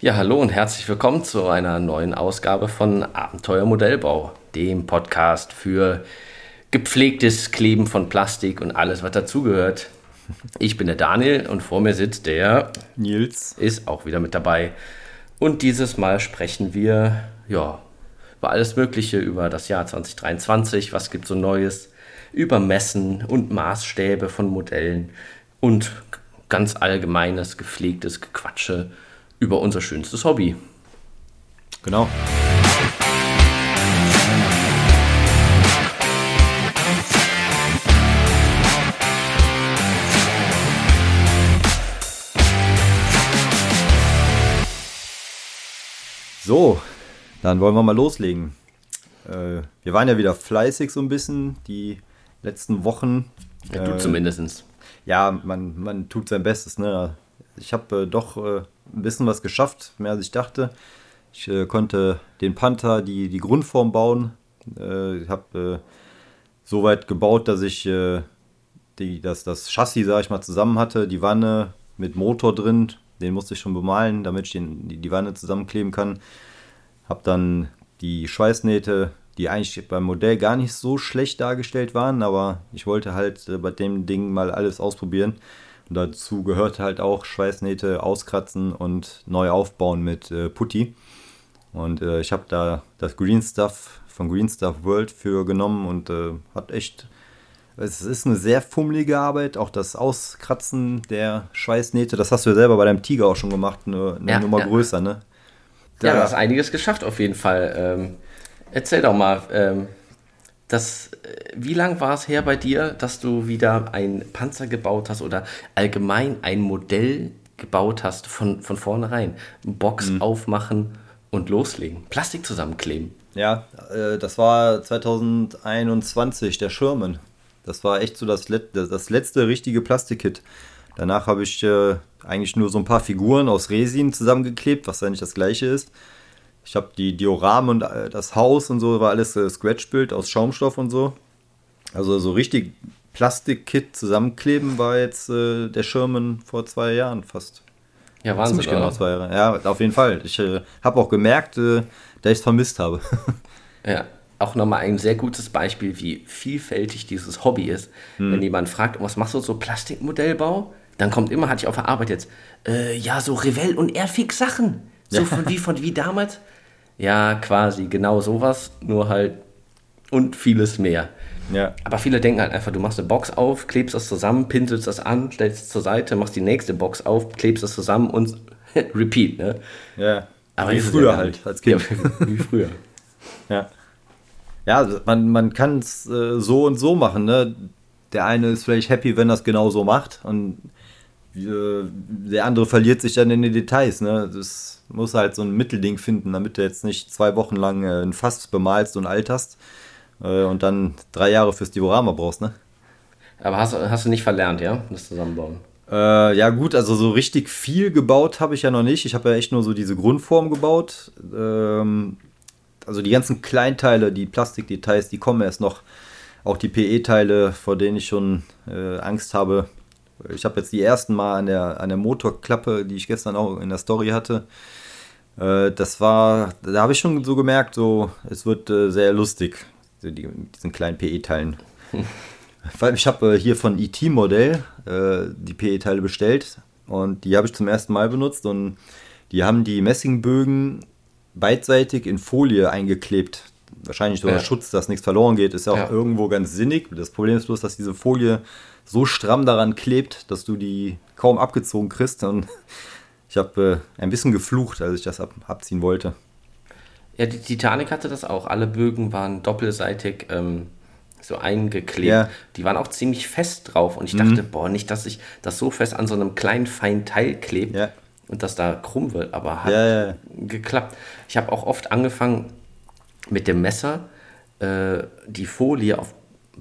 Ja, hallo und herzlich willkommen zu einer neuen Ausgabe von Abenteuer Modellbau, dem Podcast für gepflegtes Kleben von Plastik und alles, was dazugehört. Ich bin der Daniel und vor mir sitzt der Nils. Ist auch wieder mit dabei. Und dieses Mal sprechen wir, ja, über alles Mögliche, über das Jahr 2023, was gibt so Neues, über Messen und Maßstäbe von Modellen und ganz allgemeines, gepflegtes Gequatsche über unser schönstes Hobby. Genau. So, dann wollen wir mal loslegen. Äh, wir waren ja wieder fleißig so ein bisschen die letzten Wochen. Ja, du äh, zumindest. Ja, man, man tut sein Bestes. Ne? Ich habe äh, doch äh, ein bisschen was geschafft, mehr als ich dachte. Ich äh, konnte den Panther die, die Grundform bauen. Äh, ich habe so weit gebaut, dass ich die, das, das Chassis, sage ich mal, zusammen hatte. Die Wanne mit Motor drin, den musste ich schon bemalen, damit ich den, die, die Wanne zusammenkleben kann. Habe dann die Schweißnähte, die eigentlich beim Modell gar nicht so schlecht dargestellt waren, aber ich wollte halt bei dem Ding mal alles ausprobieren. Und dazu gehört halt auch Schweißnähte auskratzen und neu aufbauen mit äh, Putty. Und äh, ich habe da das Green Stuff von Green Stuff World für genommen und äh, hat echt. Es ist eine sehr fummelige Arbeit, auch das Auskratzen der Schweißnähte, das hast du ja selber bei deinem Tiger auch schon gemacht, eine, eine ja, Nummer ja. größer, ne? Da, ja, du hast einiges geschafft auf jeden Fall. Ähm, erzähl doch mal, ähm, das, äh, wie lang war es her bei dir, dass du wieder ein Panzer gebaut hast oder allgemein ein Modell gebaut hast von, von vornherein? Box mhm. aufmachen und loslegen. Plastik zusammenkleben. Ja, äh, das war 2021, der Schirmen. Das war echt so das, Let das letzte richtige Plastikkit. Danach habe ich äh, eigentlich nur so ein paar Figuren aus Resin zusammengeklebt, was eigentlich das gleiche ist. Ich habe die Dioramen und äh, das Haus und so, war alles äh, Scratch-Bild aus Schaumstoff und so. Also so richtig Plastikkit zusammenkleben war jetzt äh, der Schirmen vor zwei Jahren fast. Ja, Wahnsinn. Ziemlich genau zwei Jahre. Ja, auf jeden Fall. Ich äh, habe auch gemerkt, äh, dass ich es vermisst habe. ja, auch nochmal ein sehr gutes Beispiel, wie vielfältig dieses Hobby ist. Hm. Wenn jemand fragt, was machst du so Plastikmodellbau? Dann kommt immer, hatte ich auf der Arbeit jetzt, äh, ja, so Revell und Airfix Sachen. So ja. von wie von wie damals. Ja, quasi genau sowas, nur halt und vieles mehr. Ja. Aber viele denken halt einfach, du machst eine Box auf, klebst das zusammen, pinselst das an, stellst es zur Seite, machst die nächste Box auf, klebst es zusammen und repeat, ne? Ja. Aber wie früher halt, als Kind. Ja, wie früher. ja. Ja, also man, man kann es äh, so und so machen, ne? Der eine ist vielleicht happy, wenn er es genau so macht und der andere verliert sich dann in den Details, ne? Das muss halt so ein Mittelding finden, damit du jetzt nicht zwei Wochen lang äh, ein Fass bemalst und alterst äh, und dann drei Jahre fürs Diorama brauchst, ne? Aber hast, hast du nicht verlernt, ja? Das Zusammenbauen? Äh, ja, gut, also so richtig viel gebaut habe ich ja noch nicht. Ich habe ja echt nur so diese Grundform gebaut. Ähm, also die ganzen Kleinteile, die Plastikdetails, die kommen erst noch. Auch die PE-Teile, vor denen ich schon äh, Angst habe. Ich habe jetzt die ersten Mal an der, an der Motorklappe, die ich gestern auch in der Story hatte, äh, das war, da habe ich schon so gemerkt, so, es wird äh, sehr lustig, so die, mit diesen kleinen PE-Teilen. Ich habe äh, hier von ET-Modell die PE-Teile bestellt und die habe ich zum ersten Mal benutzt und die haben die Messingbögen beidseitig in Folie eingeklebt. Wahrscheinlich so ja. Schutz, dass nichts verloren geht, ist ja auch ja. irgendwo ganz sinnig. Das Problem ist bloß, dass diese Folie so stramm daran klebt, dass du die kaum abgezogen kriegst. Und ich habe äh, ein bisschen geflucht, als ich das ab, abziehen wollte. Ja, die Titanic hatte das auch. Alle Bögen waren doppelseitig ähm, so eingeklebt. Ja. Die waren auch ziemlich fest drauf. Und ich mhm. dachte, boah, nicht, dass sich das so fest an so einem kleinen, feinen Teil klebt ja. und dass da krumm wird. Aber hat ja, geklappt. Ich habe auch oft angefangen mit dem Messer äh, die Folie auf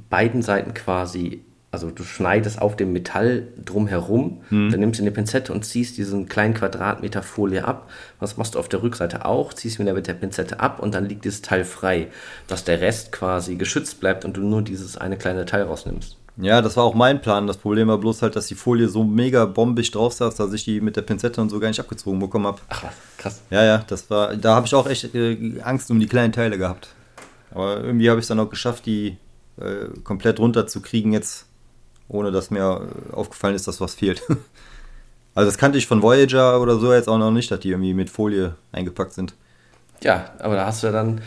beiden Seiten quasi also du schneidest auf dem Metall drumherum, hm. dann nimmst du eine Pinzette und ziehst diesen kleinen Quadratmeter Folie ab. Was machst du auf der Rückseite auch? Ziehst wieder mit der Pinzette ab und dann liegt dieses Teil frei, dass der Rest quasi geschützt bleibt und du nur dieses eine kleine Teil rausnimmst. Ja, das war auch mein Plan. Das Problem war bloß halt, dass die Folie so mega bombig drauf saß, dass ich die mit der Pinzette und so gar nicht abgezogen bekommen habe. Ach was, krass. Ja, ja, das war, da habe ich auch echt äh, Angst um die kleinen Teile gehabt. Aber irgendwie habe ich es dann auch geschafft, die äh, komplett runterzukriegen jetzt, ohne dass mir aufgefallen ist, dass was fehlt. also das kannte ich von Voyager oder so jetzt auch noch nicht, dass die irgendwie mit Folie eingepackt sind. Ja, aber da hast du ja dann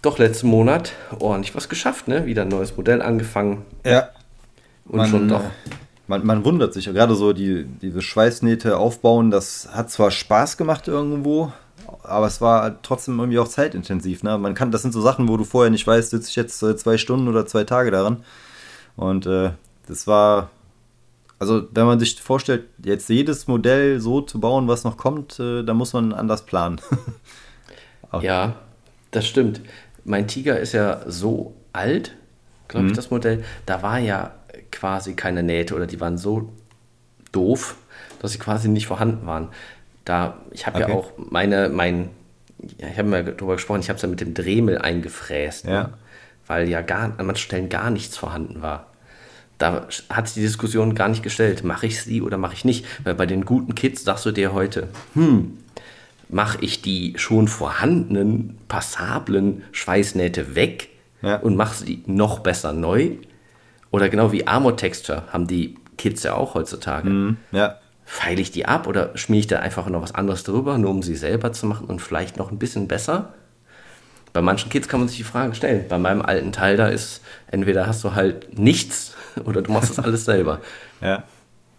doch letzten Monat ordentlich was geschafft, ne? Wieder ein neues Modell angefangen. Ja. Und man, schon doch. Man, man wundert sich, gerade so die, diese Schweißnähte aufbauen, das hat zwar Spaß gemacht irgendwo, aber es war trotzdem irgendwie auch zeitintensiv. Ne? Man kann, das sind so Sachen, wo du vorher nicht weißt, sitze ich jetzt äh, zwei Stunden oder zwei Tage daran. Und äh, das war, also wenn man sich vorstellt, jetzt jedes Modell so zu bauen, was noch kommt, äh, da muss man anders planen. ja, das stimmt. Mein Tiger ist ja so alt, glaube ich, Mhm. das Modell. Da war ja quasi keine Nähte oder die waren so doof, dass sie quasi nicht vorhanden waren. Da, ich habe Okay. ja auch meine, mein, ja, ich habe mal darüber gesprochen, ich habe es ja mit dem Dremel eingefräst, Ja. ne? weil ja gar, an manchen Stellen gar nichts vorhanden war. Da hat sich die Diskussion gar nicht gestellt, mache ich sie oder mache ich nicht. Weil bei den guten Kids sagst du dir heute, hm, mache ich die schon vorhandenen, passablen Schweißnähte weg Ja. und mache sie noch besser neu? Oder genau wie Armor Texture haben die Kids ja auch heutzutage. Mhm, ja, Feile ich die ab oder schmier ich da einfach noch was anderes drüber, nur um sie selber zu machen und vielleicht noch ein bisschen besser? Bei manchen Kids kann man sich die Frage stellen. Bei meinem alten Teil da ist, entweder hast du halt nichts oder du machst das alles selber. ja.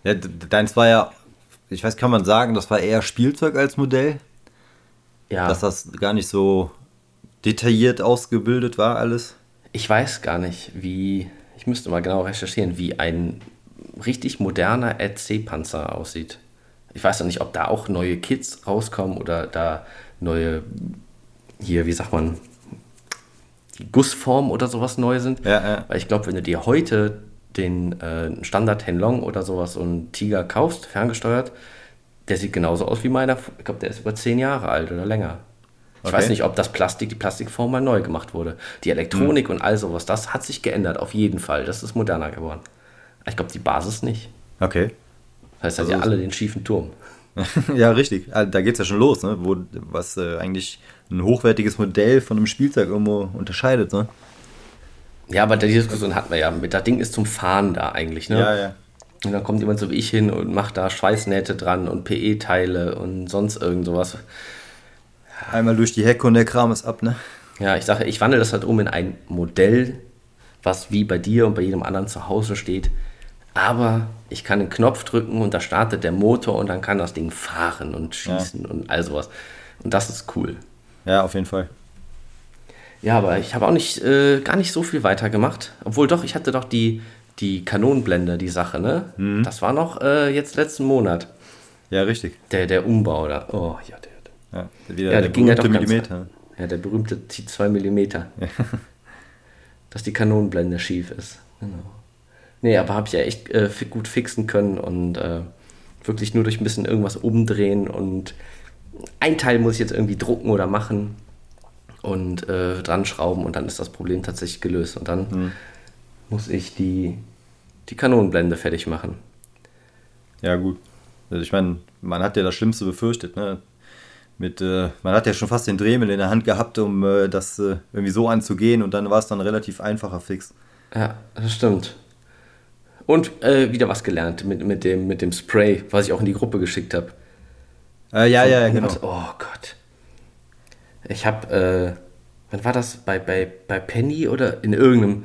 ja deins war ja, ich weiß, kann man sagen, das war eher Spielzeug als Modell, Ja, dass das gar nicht so detailliert ausgebildet war alles. ich weiß gar nicht, wie, ich müsste mal genau recherchieren, wie ein richtig moderner RC-Panzer aussieht. Ich weiß ja nicht, ob da auch neue Kits rauskommen oder da neue, hier, wie sagt man, die Gussformen oder sowas neu sind. Ja, ja. Weil ich glaube, wenn du dir heute den äh, Standard Henlong oder sowas, so einen Tiger kaufst, ferngesteuert, der sieht genauso aus wie meiner. Ich glaube, der ist über zehn Jahre alt oder länger. Ich Okay. weiß nicht, ob das Plastik, die Plastikform mal neu gemacht wurde. Die Elektronik und all sowas, das hat sich geändert, auf jeden Fall. Das ist moderner geworden. Ich glaube, die Basis nicht. Okay. Das heißt, also Also ja alle den schiefen Turm. ja, richtig. Ah, Da geht es ja schon los, ne? Wo, was äh, eigentlich ein hochwertiges Modell von einem Spielzeug irgendwo unterscheidet, ne? Ja, aber die Diskussion hatten wir ja. Mit das Ding ist zum Fahren da eigentlich, ne? ja. Und dann kommt jemand so wie ich hin und macht da Schweißnähte dran und PE-Teile und sonst irgend sowas. Einmal durch die Hecke und der Kram ist ab, ne? Ja, ich sage, ich wandle das halt um in ein Modell, was wie bei dir und bei jedem anderen zu Hause steht. Aber ich kann den Knopf drücken und da startet der Motor und dann kann das Ding fahren und schießen und all sowas. Und das ist cool. Ja, auf jeden Fall. Ja, aber ich habe auch nicht, äh, gar nicht so viel weiter gemacht. Obwohl doch, ich hatte doch die, die Kanonenblende, die Sache, ne? Das war noch äh, jetzt letzten Monat. Ja, richtig. Der, der Umbau da. Oh, ja, der. Ja, wieder Ja, der der ging ja doch berühmte ganz Millimeter. Ja, der berühmte 2 mm. Dass die Kanonenblende schief ist. Genau. Nee, aber habe ich ja echt äh, gut fixen können und äh, wirklich nur durch ein bisschen irgendwas umdrehen und ein Teil muss ich jetzt irgendwie drucken oder machen und äh, dran schrauben und dann ist das Problem tatsächlich gelöst und dann muss ich die, die Kanonenblende fertig machen. Ja, gut. Also ich meine, man hat ja das Schlimmste befürchtet, ne? Mit, äh, man hat ja schon fast den Dremel in der Hand gehabt, um äh, das äh, irgendwie so anzugehen und dann war es dann relativ einfacher Fix. Ja, das stimmt. Und äh, wieder was gelernt mit, mit, dem, mit dem Spray, was ich auch in die Gruppe geschickt habe. Äh, ja, ja, ja, genau. was- Oh Gott. Ich habe, äh, wann war das? Bei, bei, bei Penny oder in irgendeinem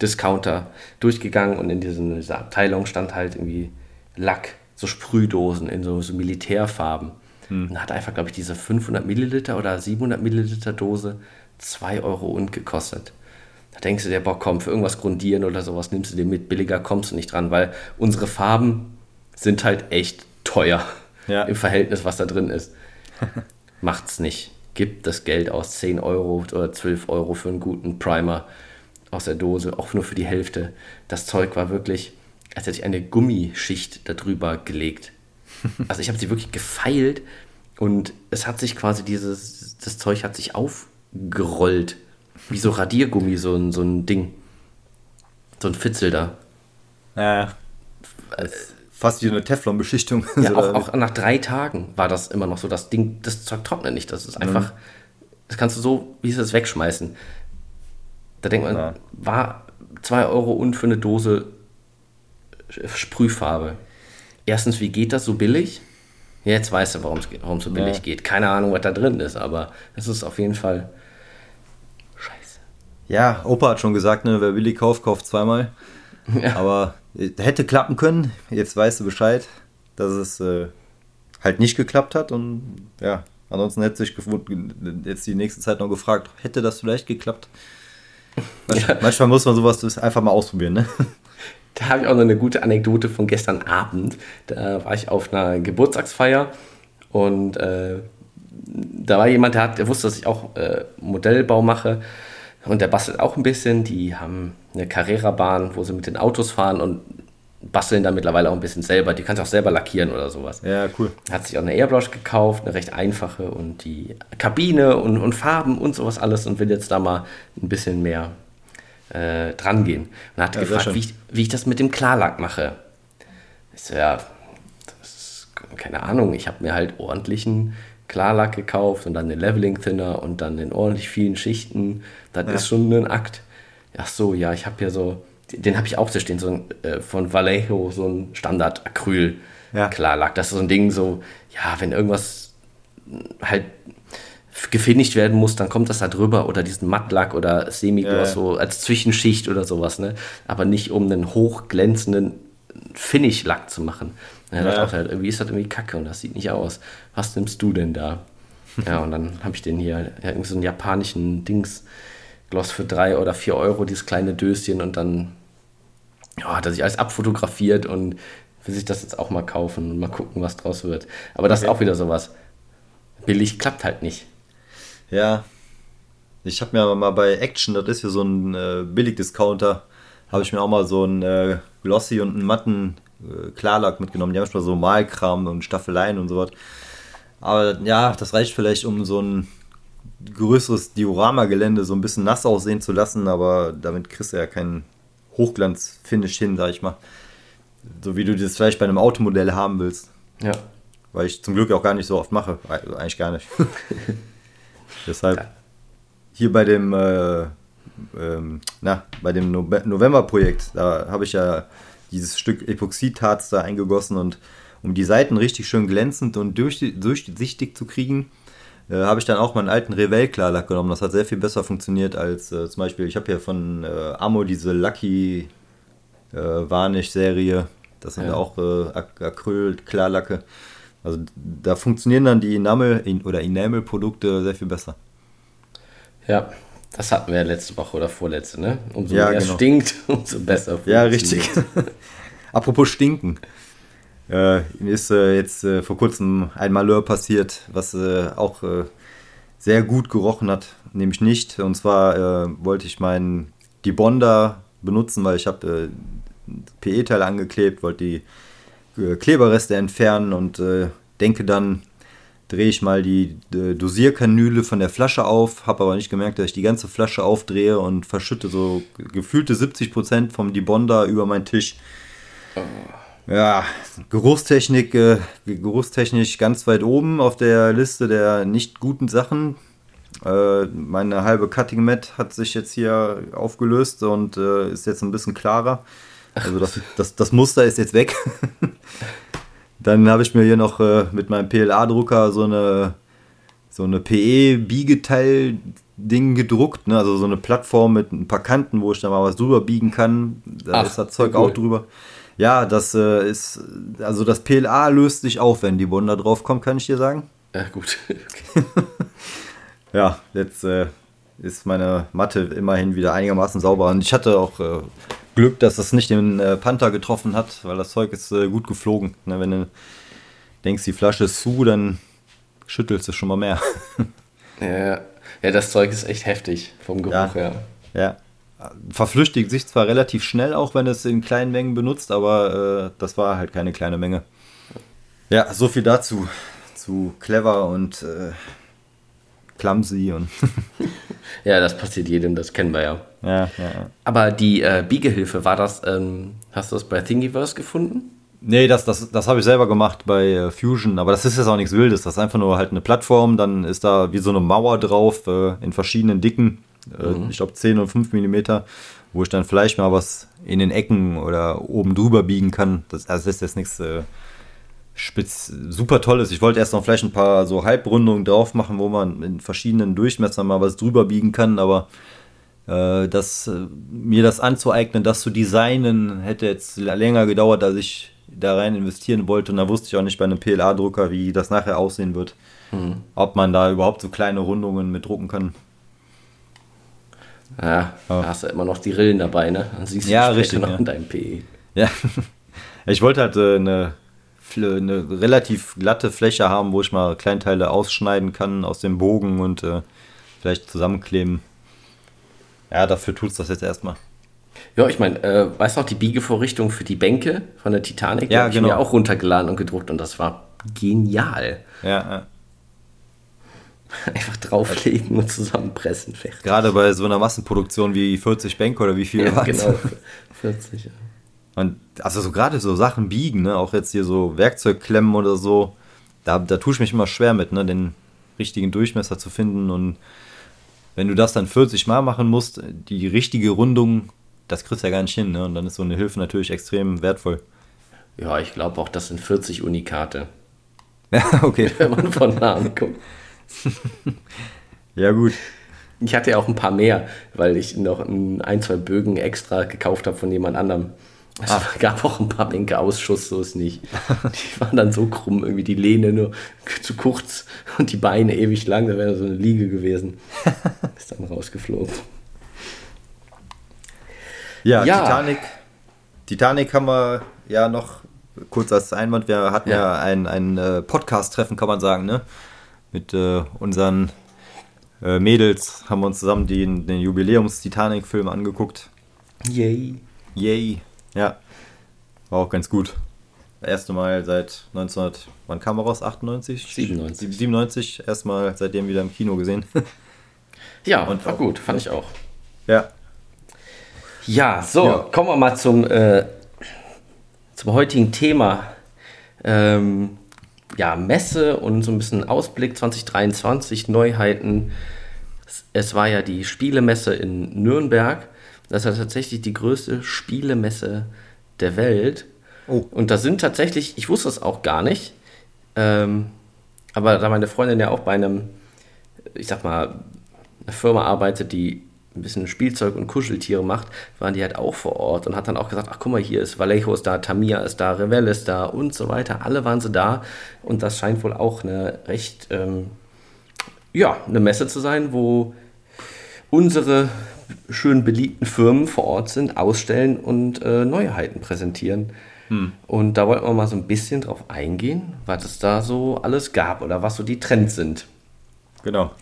Discounter durchgegangen und in diesen, dieser Abteilung stand halt irgendwie Lack, so Sprühdosen in so, so Militärfarben. Und da hat einfach, glaube ich, diese 500 Milliliter oder 700 Milliliter Dose 2 Euro und gekostet. Da denkst du dir, boah, komm, für irgendwas grundieren oder sowas nimmst du dir mit, billiger kommst du nicht dran, weil unsere Farben sind halt echt teuer Ja. im Verhältnis, was da drin ist. Macht's nicht. Gibt das Geld aus 10 Euro oder 12 Euro für einen guten Primer aus der Dose, auch nur für die Hälfte. Das Zeug war wirklich, als hätte ich eine Gummischicht darüber gelegt. Also ich habe sie wirklich gefeilt und es hat sich quasi dieses, das Zeug hat sich aufgerollt. Wie so Radiergummi, so ein, so ein Ding. So ein Fitzel da. Ja. Fast wie eine Teflon-Beschichtung. Ja, auch, auch, nach drei Tagen war das immer noch so. Das Ding, das Zeug trocknet nicht. Das ist einfach, mhm. das kannst du so, wie es ist, wegschmeißen. Da denkt man, ja. war 2 Euro und für eine Dose Sprühfarbe. Erstens, wie geht das so billig? Jetzt weißt du, warum es so billig ja. geht. Keine Ahnung, was da drin ist, aber es ist auf jeden Fall scheiße. Ja, Opa hat schon gesagt, ne, wer billig kauft, kauft zweimal. Ja. Aber hätte klappen können. Jetzt weißt du Bescheid, dass es äh, halt nicht geklappt hat. Und ja, ansonsten hätte sich jetzt die nächste Zeit noch gefragt, hätte das vielleicht geklappt? Manchmal, ja. manchmal muss man sowas einfach mal ausprobieren, ne? Da habe ich auch noch eine gute Anekdote von gestern Abend. Da war ich auf einer Geburtstagsfeier und äh, da war jemand, der, hat, der wusste, dass ich auch äh, Modellbau mache und der bastelt auch ein bisschen. Die haben eine Carrera-Bahn, wo sie mit den Autos fahren und basteln da mittlerweile auch ein bisschen selber. Die kannst du auch selber lackieren oder sowas. Ja, cool. Hat sich auch eine Airbrush gekauft, eine recht einfache und die Kabine und, und Farben und sowas alles und will jetzt da mal ein bisschen mehr äh, dran gehen. Und hat ja, gefragt, wie ich, wie ich das mit dem Klarlack mache. Ich so, ja, ist, keine Ahnung, ich habe mir halt ordentlichen Klarlack gekauft und dann den Leveling Thinner und dann in ordentlich vielen Schichten. Das ja. ist schon ein Akt. Ach so, ja, ich habe hier so, den habe ich auch zu stehen, so ein, äh, von Vallejo, so ein Standard Acryl ja. Klarlack. Das ist so ein Ding, so, ja, wenn irgendwas halt gefinisht werden muss, dann kommt das da drüber oder diesen Mattlack oder Semigloss ja. so als Zwischenschicht oder sowas, ne? Aber nicht um einen hochglänzenden Finish-Lack zu machen. Ja, ja. Dachte halt, irgendwie ist das irgendwie kacke und das sieht nicht aus. Was nimmst du denn da? ja, und dann habe ich den hier, ja, irgendwie so einen japanischen Dings, Gloss für drei oder vier Euro, dieses kleine Döschen und dann ja, hat er sich alles abfotografiert und will sich das jetzt auch mal kaufen und mal gucken, was draus wird. Aber das okay. ist auch wieder sowas. Billig klappt halt nicht. Ja. Ich habe mir mal bei Action, das ist ja so ein äh, Billig-Discounter, habe ich mir auch mal so einen äh, Glossy und einen matten äh, Klarlack mitgenommen. Die haben schon so Malkram und Staffeleien und sowas. Aber ja, das reicht vielleicht, um so ein größeres Diorama-Gelände so ein bisschen nass aussehen zu lassen, aber damit kriegst du ja keinen Hochglanz-Finish hin, sag ich mal. So wie du das vielleicht bei einem Automodell haben willst. Ja. Weil ich zum Glück auch gar nicht so oft mache. Also eigentlich gar nicht. Deshalb hier bei dem, äh, ähm, na, bei dem no November-Projekt, da habe ich ja dieses Stück Epoxidharz da eingegossen und um die Seiten richtig schön glänzend und durch, durchsichtig zu kriegen, äh, habe ich dann auch meinen alten Revell Klarlack genommen. Das hat sehr viel besser funktioniert als äh, zum Beispiel, ich habe ja von äh, Amo diese Lucky äh, Varnish-Serie. Das sind ja, auch äh, Acryl-Klarlacke. Also da funktionieren dann die Enamel- oder Enamel-Produkte sehr viel besser. Ja, das hatten wir ja letzte Woche oder vorletzte, ne? Umso ja, mehr genau. stinkt, umso besser. Ja, richtig. Apropos stinken. Äh, mir ist äh, jetzt äh, vor kurzem ein Malheur passiert, was äh, auch äh, sehr gut gerochen hat, nämlich nicht. Und zwar äh, wollte ich meinen die benutzen, weil ich habe PE-Teile angeklebt, wollte die Kleberreste entfernen und denke dann, drehe ich mal die Dosierkanüle von der Flasche auf, habe aber nicht gemerkt, dass ich die ganze Flasche aufdrehe und verschütte so gefühlte 70% vom Debonder über meinen Tisch. Oh. Ja, Geruchstechnik, äh, geruchstechnisch ganz weit oben auf der Liste der nicht guten Sachen. Äh, meine halbe Cutting Mat hat sich jetzt hier aufgelöst und äh, ist jetzt ein bisschen klarer. Also das, das, das Muster ist jetzt weg. Dann habe ich mir hier noch äh, mit meinem PLA-Drucker so eine, so eine PE-Biegeteil-Ding gedruckt. Ne? Also so eine Plattform mit ein paar Kanten, wo ich dann mal was drüber biegen kann. Da Ach, ist das Zeug cool. auch drüber. Ja, das äh, ist, also das PLA löst sich auf, wenn die Bonda drauf kommt, kann ich dir sagen. Ja, gut. ja, jetzt äh, ist meine Matte immerhin wieder einigermaßen sauber. Und ich hatte auch äh, Glück, dass es nicht den äh, Panther getroffen hat, weil das Zeug ist äh, gut geflogen. Ne, wenn du denkst, die Flasche ist zu, dann schüttelst du schon mal mehr. ja, ja, das Zeug ist echt heftig vom Geruch ja, her. Ja. Verflüchtigt sich zwar relativ schnell, auch wenn es in kleinen Mengen benutzt, aber äh, das war halt keine kleine Menge. Ja, so viel dazu. Zu clever und äh, clumsy und. ja, das passiert jedem, das kennen wir ja. Ja, ja. ja. Aber die äh, Biegehilfe, war das, ähm, hast du das bei Thingiverse gefunden? Nee, das, das, das habe ich selber gemacht bei äh, Fusion, aber das ist jetzt auch nichts Wildes. Das ist einfach nur halt eine Plattform, dann ist da wie so eine Mauer drauf äh, in verschiedenen Dicken, mhm. ich glaube 10 und 5 Millimeter, wo ich dann vielleicht mal was in den Ecken oder oben drüber biegen kann. Das, also das ist jetzt nichts äh, spitz, super tolles. Ich wollte erst noch vielleicht ein paar so Halbrundungen drauf machen, wo man in verschiedenen Durchmessern mal was drüber biegen kann, aber äh, das, äh, mir das anzueignen, das zu designen, hätte jetzt länger gedauert, als ich da rein investieren wollte. Und da wusste ich auch nicht bei einem PLA-Drucker, wie das nachher aussehen wird. Mhm. Ob man da überhaupt so kleine Rundungen mit drucken kann. Ja, ja. da hast du immer noch die Rillen dabei, ne? Dann siehst du ja, richtig, noch ja. in deinem PE. Ja, ich wollte halt äh, eine, eine relativ glatte Fläche haben, wo ich mal Kleinteile ausschneiden kann aus dem Bogen und äh, vielleicht zusammenkleben. Ja, dafür tut es das jetzt erstmal. Ja, ich meine, äh, weißt du noch, die Biegevorrichtung für die Bänke von der Titanic, ja, die genau. ich mir auch runtergeladen und gedruckt und das war genial. Ja, ja. Einfach drauflegen und zusammenpressen. Fertig. Gerade bei so einer Massenproduktion wie 40 Bänke oder wie viel ja, genau, 40, ja. Und also so gerade so Sachen biegen, ne? auch jetzt hier so Werkzeugklemmen oder so, da, da tue ich mich immer schwer mit, ne? den richtigen Durchmesser zu finden und wenn du das dann 40 Mal machen musst, die richtige Rundung das kriegst du ja gar nicht hin. Ne? Und dann ist so eine Hilfe natürlich extrem wertvoll. Ja, ich glaube auch, das sind 40 Unikate. Ja, okay. Wenn man von nah guckt. ja, gut. Ich hatte ja auch ein paar mehr, weil ich noch ein, ein zwei Bögen extra gekauft habe von jemand anderem. Es Ach. gab auch ein paar Bänke Ausschuss, so ist nicht. Die waren dann so krumm, irgendwie die Lehne nur zu kurz und die Beine ewig lang, da wäre so eine Liege gewesen. Ist dann rausgeflogen. Ja, ja, Titanic. Titanic haben wir ja noch kurz als Einwand. Wir hatten ja, ja ein, ein äh, Podcast-Treffen, kann man sagen, ne? Mit äh, unseren äh, Mädels haben wir uns zusammen den, den Jubiläums-Titanic-Film angeguckt. Yay. Yay. Ja. War auch ganz gut. Das erste Mal seit 1900, wann kam er raus? 98? 97. 97, erstmal seitdem wieder im Kino gesehen. ja, und war gut, fand ich auch. Ja, ja, so, ja. kommen wir mal zum, äh, zum heutigen Thema. Ähm, ja, Messe und so ein bisschen Ausblick 2023, Neuheiten. Es war ja die Spielemesse in Nürnberg. Das ist ja tatsächlich die größte Spielemesse der Welt. Oh. Und da sind tatsächlich, ich wusste es auch gar nicht, ähm, aber da meine Freundin ja auch bei einem, ich sag mal, einer Firma arbeitet, die ein bisschen Spielzeug und Kuscheltiere macht, waren die halt auch vor Ort und hat dann auch gesagt, ach guck mal, hier ist Vallejo ist da, Tamia ist da, Revell ist da und so weiter. Alle waren sie da und das scheint wohl auch eine recht, ähm, ja, eine Messe zu sein, wo unsere schön beliebten Firmen vor Ort sind, ausstellen und äh, Neuheiten präsentieren. Hm. Und da wollten wir mal so ein bisschen drauf eingehen, was es da so alles gab oder was so die Trends sind. Genau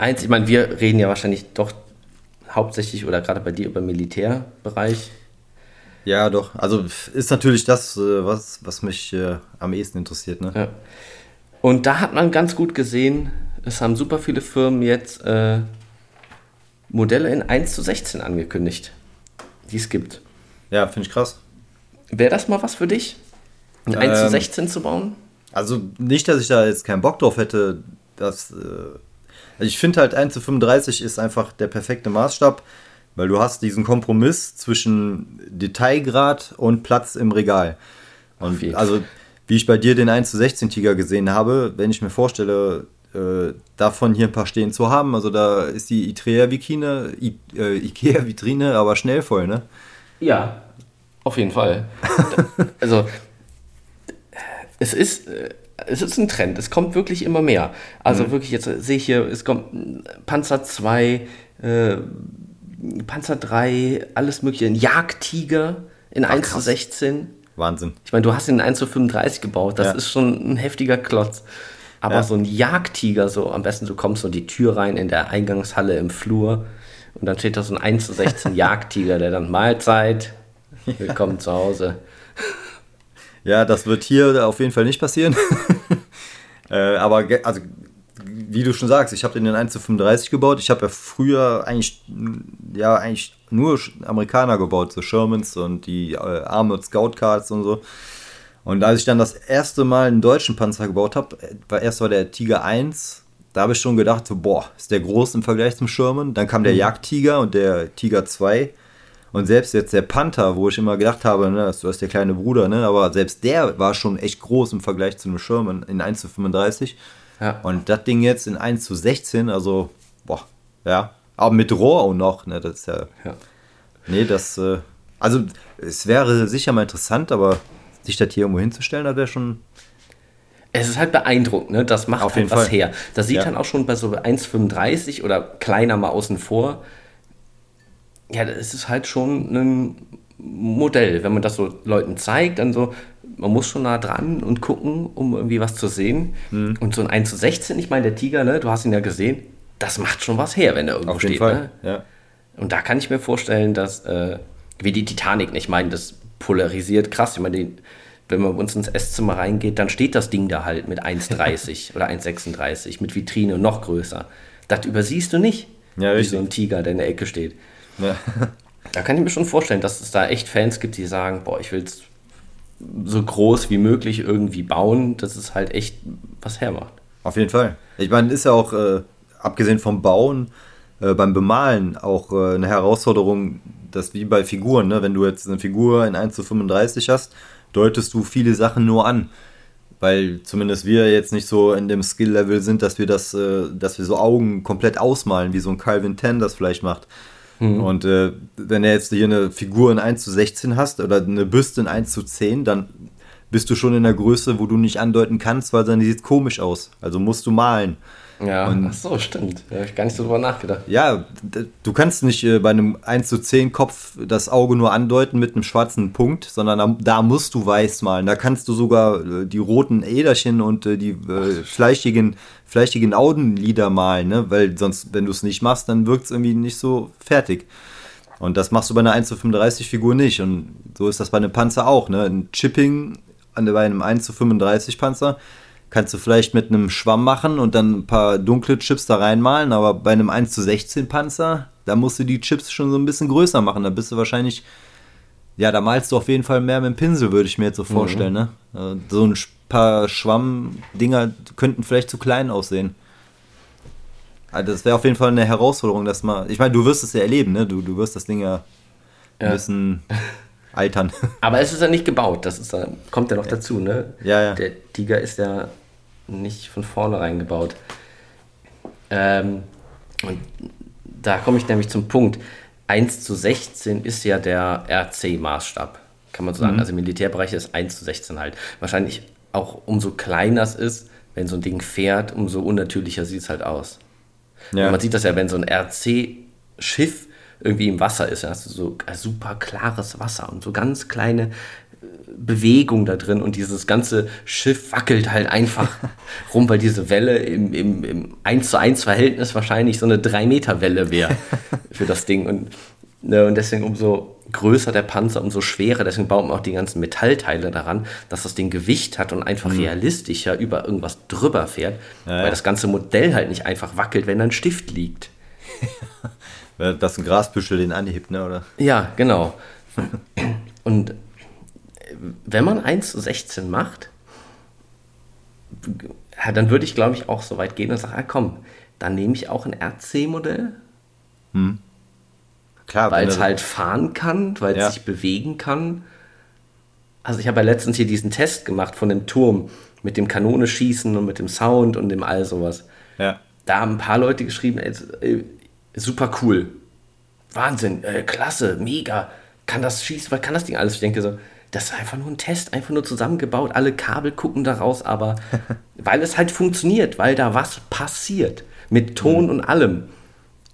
eins, ich meine, wir reden ja wahrscheinlich doch hauptsächlich oder gerade bei dir über Militärbereich. Ja, doch. Also ist natürlich das, äh, was, was mich äh, am ehesten interessiert. Ne? Ja. Und da hat man ganz gut gesehen, es haben super viele Firmen jetzt äh, Modelle in 1 zu 16 angekündigt, die es gibt. Ja, finde ich krass. Wäre das mal was für dich, ein ähm, 1 zu 16 zu bauen? Also nicht, dass ich da jetzt keinen Bock drauf hätte, das äh, also ich finde halt 1 zu 35 ist einfach der perfekte Maßstab, weil du hast diesen Kompromiss zwischen Detailgrad und Platz im Regal. Und also, wie ich bei dir den 1 zu 16 Tiger gesehen habe, wenn ich mir vorstelle, äh, davon hier ein paar stehen zu haben, also da ist die Ikea-Vitrine, äh, Ikea-Vitrine aber schnell voll, ne? Ja, auf jeden Fall. also, es ist, äh, es ist ein Trend, es kommt wirklich immer mehr. Also mhm. wirklich, jetzt sehe ich hier, es kommt Panzer 2, äh, Panzer 3, alles mögliche, ein Jagdtiger in Ach, 1 krass. zu 16. Wahnsinn. Ich meine, du hast ihn in 1 zu 35 gebaut, das ja. ist schon ein heftiger Klotz. Aber ja. so ein Jagdtiger, so am besten du kommst so die Tür rein in der Eingangshalle im Flur und dann steht da so ein 1 zu 16 Jagdtiger, der dann Mahlzeit, willkommen ja. zu Hause. Ja, das wird hier auf jeden Fall nicht passieren. äh, aber also, wie du schon sagst, ich habe den in 1 zu 35 gebaut. Ich habe ja früher eigentlich, ja, eigentlich nur Amerikaner gebaut, so Shermans und die äh, Armored Scout Cards und so. Und als ich dann das erste Mal einen deutschen Panzer gebaut habe, war erst war der Tiger 1, da habe ich schon gedacht, so, boah, ist der groß im Vergleich zum Sherman. Dann kam der mhm. Jagdtiger und der Tiger 2. Und selbst jetzt der Panther, wo ich immer gedacht habe, ne, du hast der kleine Bruder, ne, aber selbst der war schon echt groß im Vergleich zu einem Sherman in 1 zu 35. Ja. Und das Ding jetzt in 1 zu 16, also, boah, ja. Aber mit Rohr auch noch, ne, das ist ja. ja. Nee, das, äh, also, es wäre sicher mal interessant, aber sich das hier irgendwo hinzustellen, das wäre schon. Es ist halt beeindruckend, ne? Das macht Auf halt was Fall. her. Das sieht ja. dann auch schon bei so 1,35 oder kleiner mal außen vor ja, das ist halt schon ein Modell. Wenn man das so Leuten zeigt, dann so, man muss schon nah dran und gucken, um irgendwie was zu sehen. Mhm. Und so ein 1 zu 16, ich meine, der Tiger, ne, du hast ihn ja gesehen, das macht schon was her, wenn er irgendwo Auf steht. Ne? Ja. Und da kann ich mir vorstellen, dass, äh, wie die Titanic, ich meine, das polarisiert krass. Ich meine, die, wenn man uns ins Esszimmer reingeht, dann steht das Ding da halt mit 1,30 oder 1,36 mit Vitrine und noch größer. Das übersiehst du nicht, ja, wie so ein Tiger, der in der Ecke steht. Ja. Da kann ich mir schon vorstellen, dass es da echt Fans gibt, die sagen, boah, ich will es so groß wie möglich irgendwie bauen, dass es halt echt was hermacht. Auf jeden Fall. Ich meine, ist ja auch, äh, abgesehen vom Bauen, äh, beim Bemalen auch äh, eine Herausforderung, dass wie bei Figuren, ne? wenn du jetzt eine Figur in 1 zu 35 hast, deutest du viele Sachen nur an. Weil zumindest wir jetzt nicht so in dem Skill-Level sind, dass wir das, äh, dass wir so Augen komplett ausmalen, wie so ein Calvin Tan das vielleicht macht. Mhm. Und äh, wenn du jetzt hier eine Figur in 1 zu 16 hast oder eine Büste in 1 zu 10, dann bist du schon in der Größe, wo du nicht andeuten kannst, weil dann sieht komisch aus. Also musst du malen. Ja, und, ach so, stimmt. Da habe ich gar nicht so drüber nachgedacht. Ja, du kannst nicht äh, bei einem 1 zu 10 Kopf das Auge nur andeuten mit einem schwarzen Punkt, sondern da, da musst du weiß malen. Da kannst du sogar äh, die roten Äderchen und äh, die äh, fleischigen, fleischigen Augenlider malen, ne? weil sonst, wenn du es nicht machst, dann wirkt es irgendwie nicht so fertig. Und das machst du bei einer 1 zu 35 Figur nicht. Und so ist das bei einem Panzer auch. Ne? Ein Chipping bei einem 1 zu 35 Panzer kannst du vielleicht mit einem Schwamm machen und dann ein paar dunkle Chips da reinmalen, aber bei einem 1 zu 16 Panzer, da musst du die Chips schon so ein bisschen größer machen. Da bist du wahrscheinlich, ja, da malst du auf jeden Fall mehr mit dem Pinsel, würde ich mir jetzt so mhm. vorstellen. Mhm. Ne? Äh, so ein paar Schwammdinger könnten vielleicht zu klein aussehen. Also das wäre auf jeden Fall eine Herausforderung, dass man. Ich meine, du wirst es ja erleben, ne? Du, du wirst das Ding ja, ja. ein bisschen altern. Aber es ist ja nicht gebaut, das ist, kommt ja noch dazu, ne? Ja, ja. Der Tiger ist ja nicht von vornherein gebaut. Ähm, und da komme ich nämlich zum Punkt. 1 zu 16 ist ja der RC-Maßstab, kann man so sagen. Mhm. Also im Militärbereich ist 1 zu 16 halt. Wahrscheinlich auch umso kleiner es ist, wenn so ein Ding fährt, umso unnatürlicher sieht es halt aus. Ja. man sieht das ja, wenn so ein RC-Schiff irgendwie im Wasser ist, dann hast du so super klares Wasser und so ganz kleine Bewegung da drin und dieses ganze Schiff wackelt halt einfach rum, weil diese Welle im, im, im 1 zu 1 Verhältnis wahrscheinlich so eine 3 Meter Welle wäre für das Ding. Und, ne, und deswegen umso größer der Panzer, umso schwerer. Deswegen baut man auch die ganzen Metallteile daran, dass das Ding Gewicht hat und einfach mhm. realistischer über irgendwas drüber fährt, ja, weil das ganze Modell halt nicht einfach wackelt, wenn da ein Stift liegt. dass ein Grasbüschel den anhebt, ne, oder? Ja, genau. Und wenn man 1 zu 16 macht, dann würde ich, glaube ich, auch so weit gehen und sagen, ah, komm, dann nehme ich auch ein RC-Modell. Hm. Klar, weil es halt fahren kann, weil es ja. sich bewegen kann. Also ich habe ja letztens hier diesen Test gemacht von dem Turm mit dem Kanone schießen und mit dem Sound und dem all sowas. Ja. Da haben ein paar Leute geschrieben, ey, super cool. Wahnsinn, äh, klasse, mega. Kann das schießen, was kann das Ding alles? Ich denke so, das ist einfach nur ein Test, einfach nur zusammengebaut. Alle Kabel gucken da raus, aber weil es halt funktioniert, weil da was passiert. Mit Ton mhm. und allem.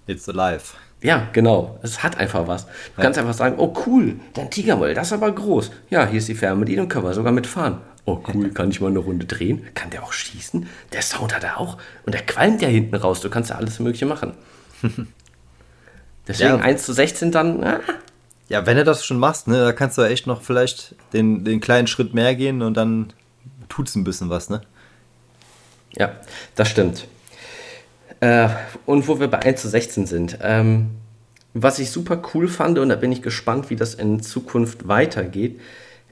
It's alive. Ja, genau. Es hat einfach was. Du ja. kannst einfach sagen, oh cool, dein Tigermoll, das ist aber groß. Ja, hier ist die Fernbedienung, können wir sogar mitfahren. Oh cool, kann ich mal eine Runde drehen? Kann der auch schießen? Der Sound hat er auch. Und der qualmt ja hinten raus. Du kannst ja alles Mögliche machen. Deswegen ja. 1 zu 16 dann, ah, ja, wenn du das schon machst, ne, da kannst du echt noch vielleicht den, den kleinen Schritt mehr gehen und dann tut es ein bisschen was, ne? Ja, das stimmt. Äh, und wo wir bei 1 zu 16 sind. Ähm, was ich super cool fand, und da bin ich gespannt, wie das in Zukunft weitergeht.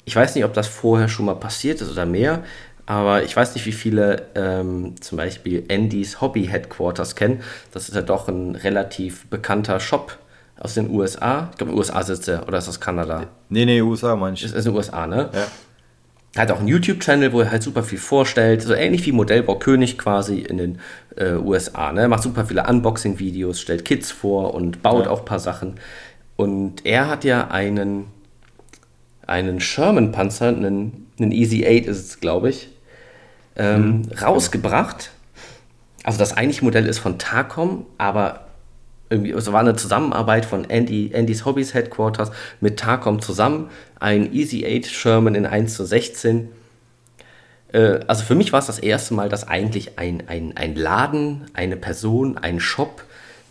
Ich weiß nicht, ob das vorher schon mal passiert ist oder mehr, aber ich weiß nicht, wie viele ähm, zum Beispiel Andys Hobby Headquarters kennen. Das ist ja doch ein relativ bekannter Shop aus den USA. Ich glaube, in den USA sitzt er, oder ist das Kanada? Nee, nee, USA meine ich. Das ist in den USA, ne? Ja. Er hat auch einen YouTube-Channel, wo er halt super viel vorstellt, so ähnlich wie Modellbau König quasi in den äh, USA. Ne? Macht super viele Unboxing-Videos, stellt Kids vor und baut ja. auch ein paar Sachen. Und er hat ja einen, einen Sherman-Panzer, einen, einen Easy 8 ist es, glaube ich, ähm, mhm. rausgebracht. Also das eigentliche Modell ist von Tacom, aber irgendwie, es war eine Zusammenarbeit von Andy, Andys Hobbys Headquarters mit Tacom zusammen, ein Easy 8 Sherman in 1 zu 16. Äh, also für mich war es das erste Mal, dass eigentlich ein, ein, ein Laden, eine Person, ein Shop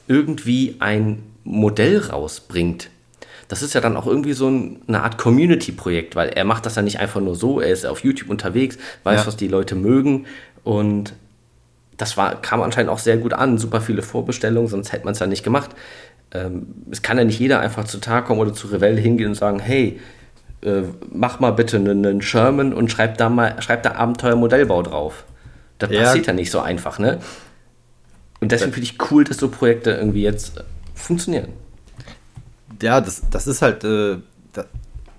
irgendwie ein Modell rausbringt. Das ist ja dann auch irgendwie so eine Art Community-Projekt, weil er macht das ja nicht einfach nur so, er ist auf YouTube unterwegs, weiß, ja. was die Leute mögen und das war, kam anscheinend auch sehr gut an. Super viele Vorbestellungen, sonst hätte man es ja nicht gemacht. Ähm, es kann ja nicht jeder einfach zu Tag kommen oder zu Revell hingehen und sagen, hey, äh, mach mal bitte einen, Sherman und schreib da mal, schreib da Abenteuer-Modellbau drauf. Das ja. passiert ja nicht so einfach, ne? Und deswegen finde ich cool, dass so Projekte irgendwie jetzt äh, funktionieren. Ja, das, das ist halt, äh,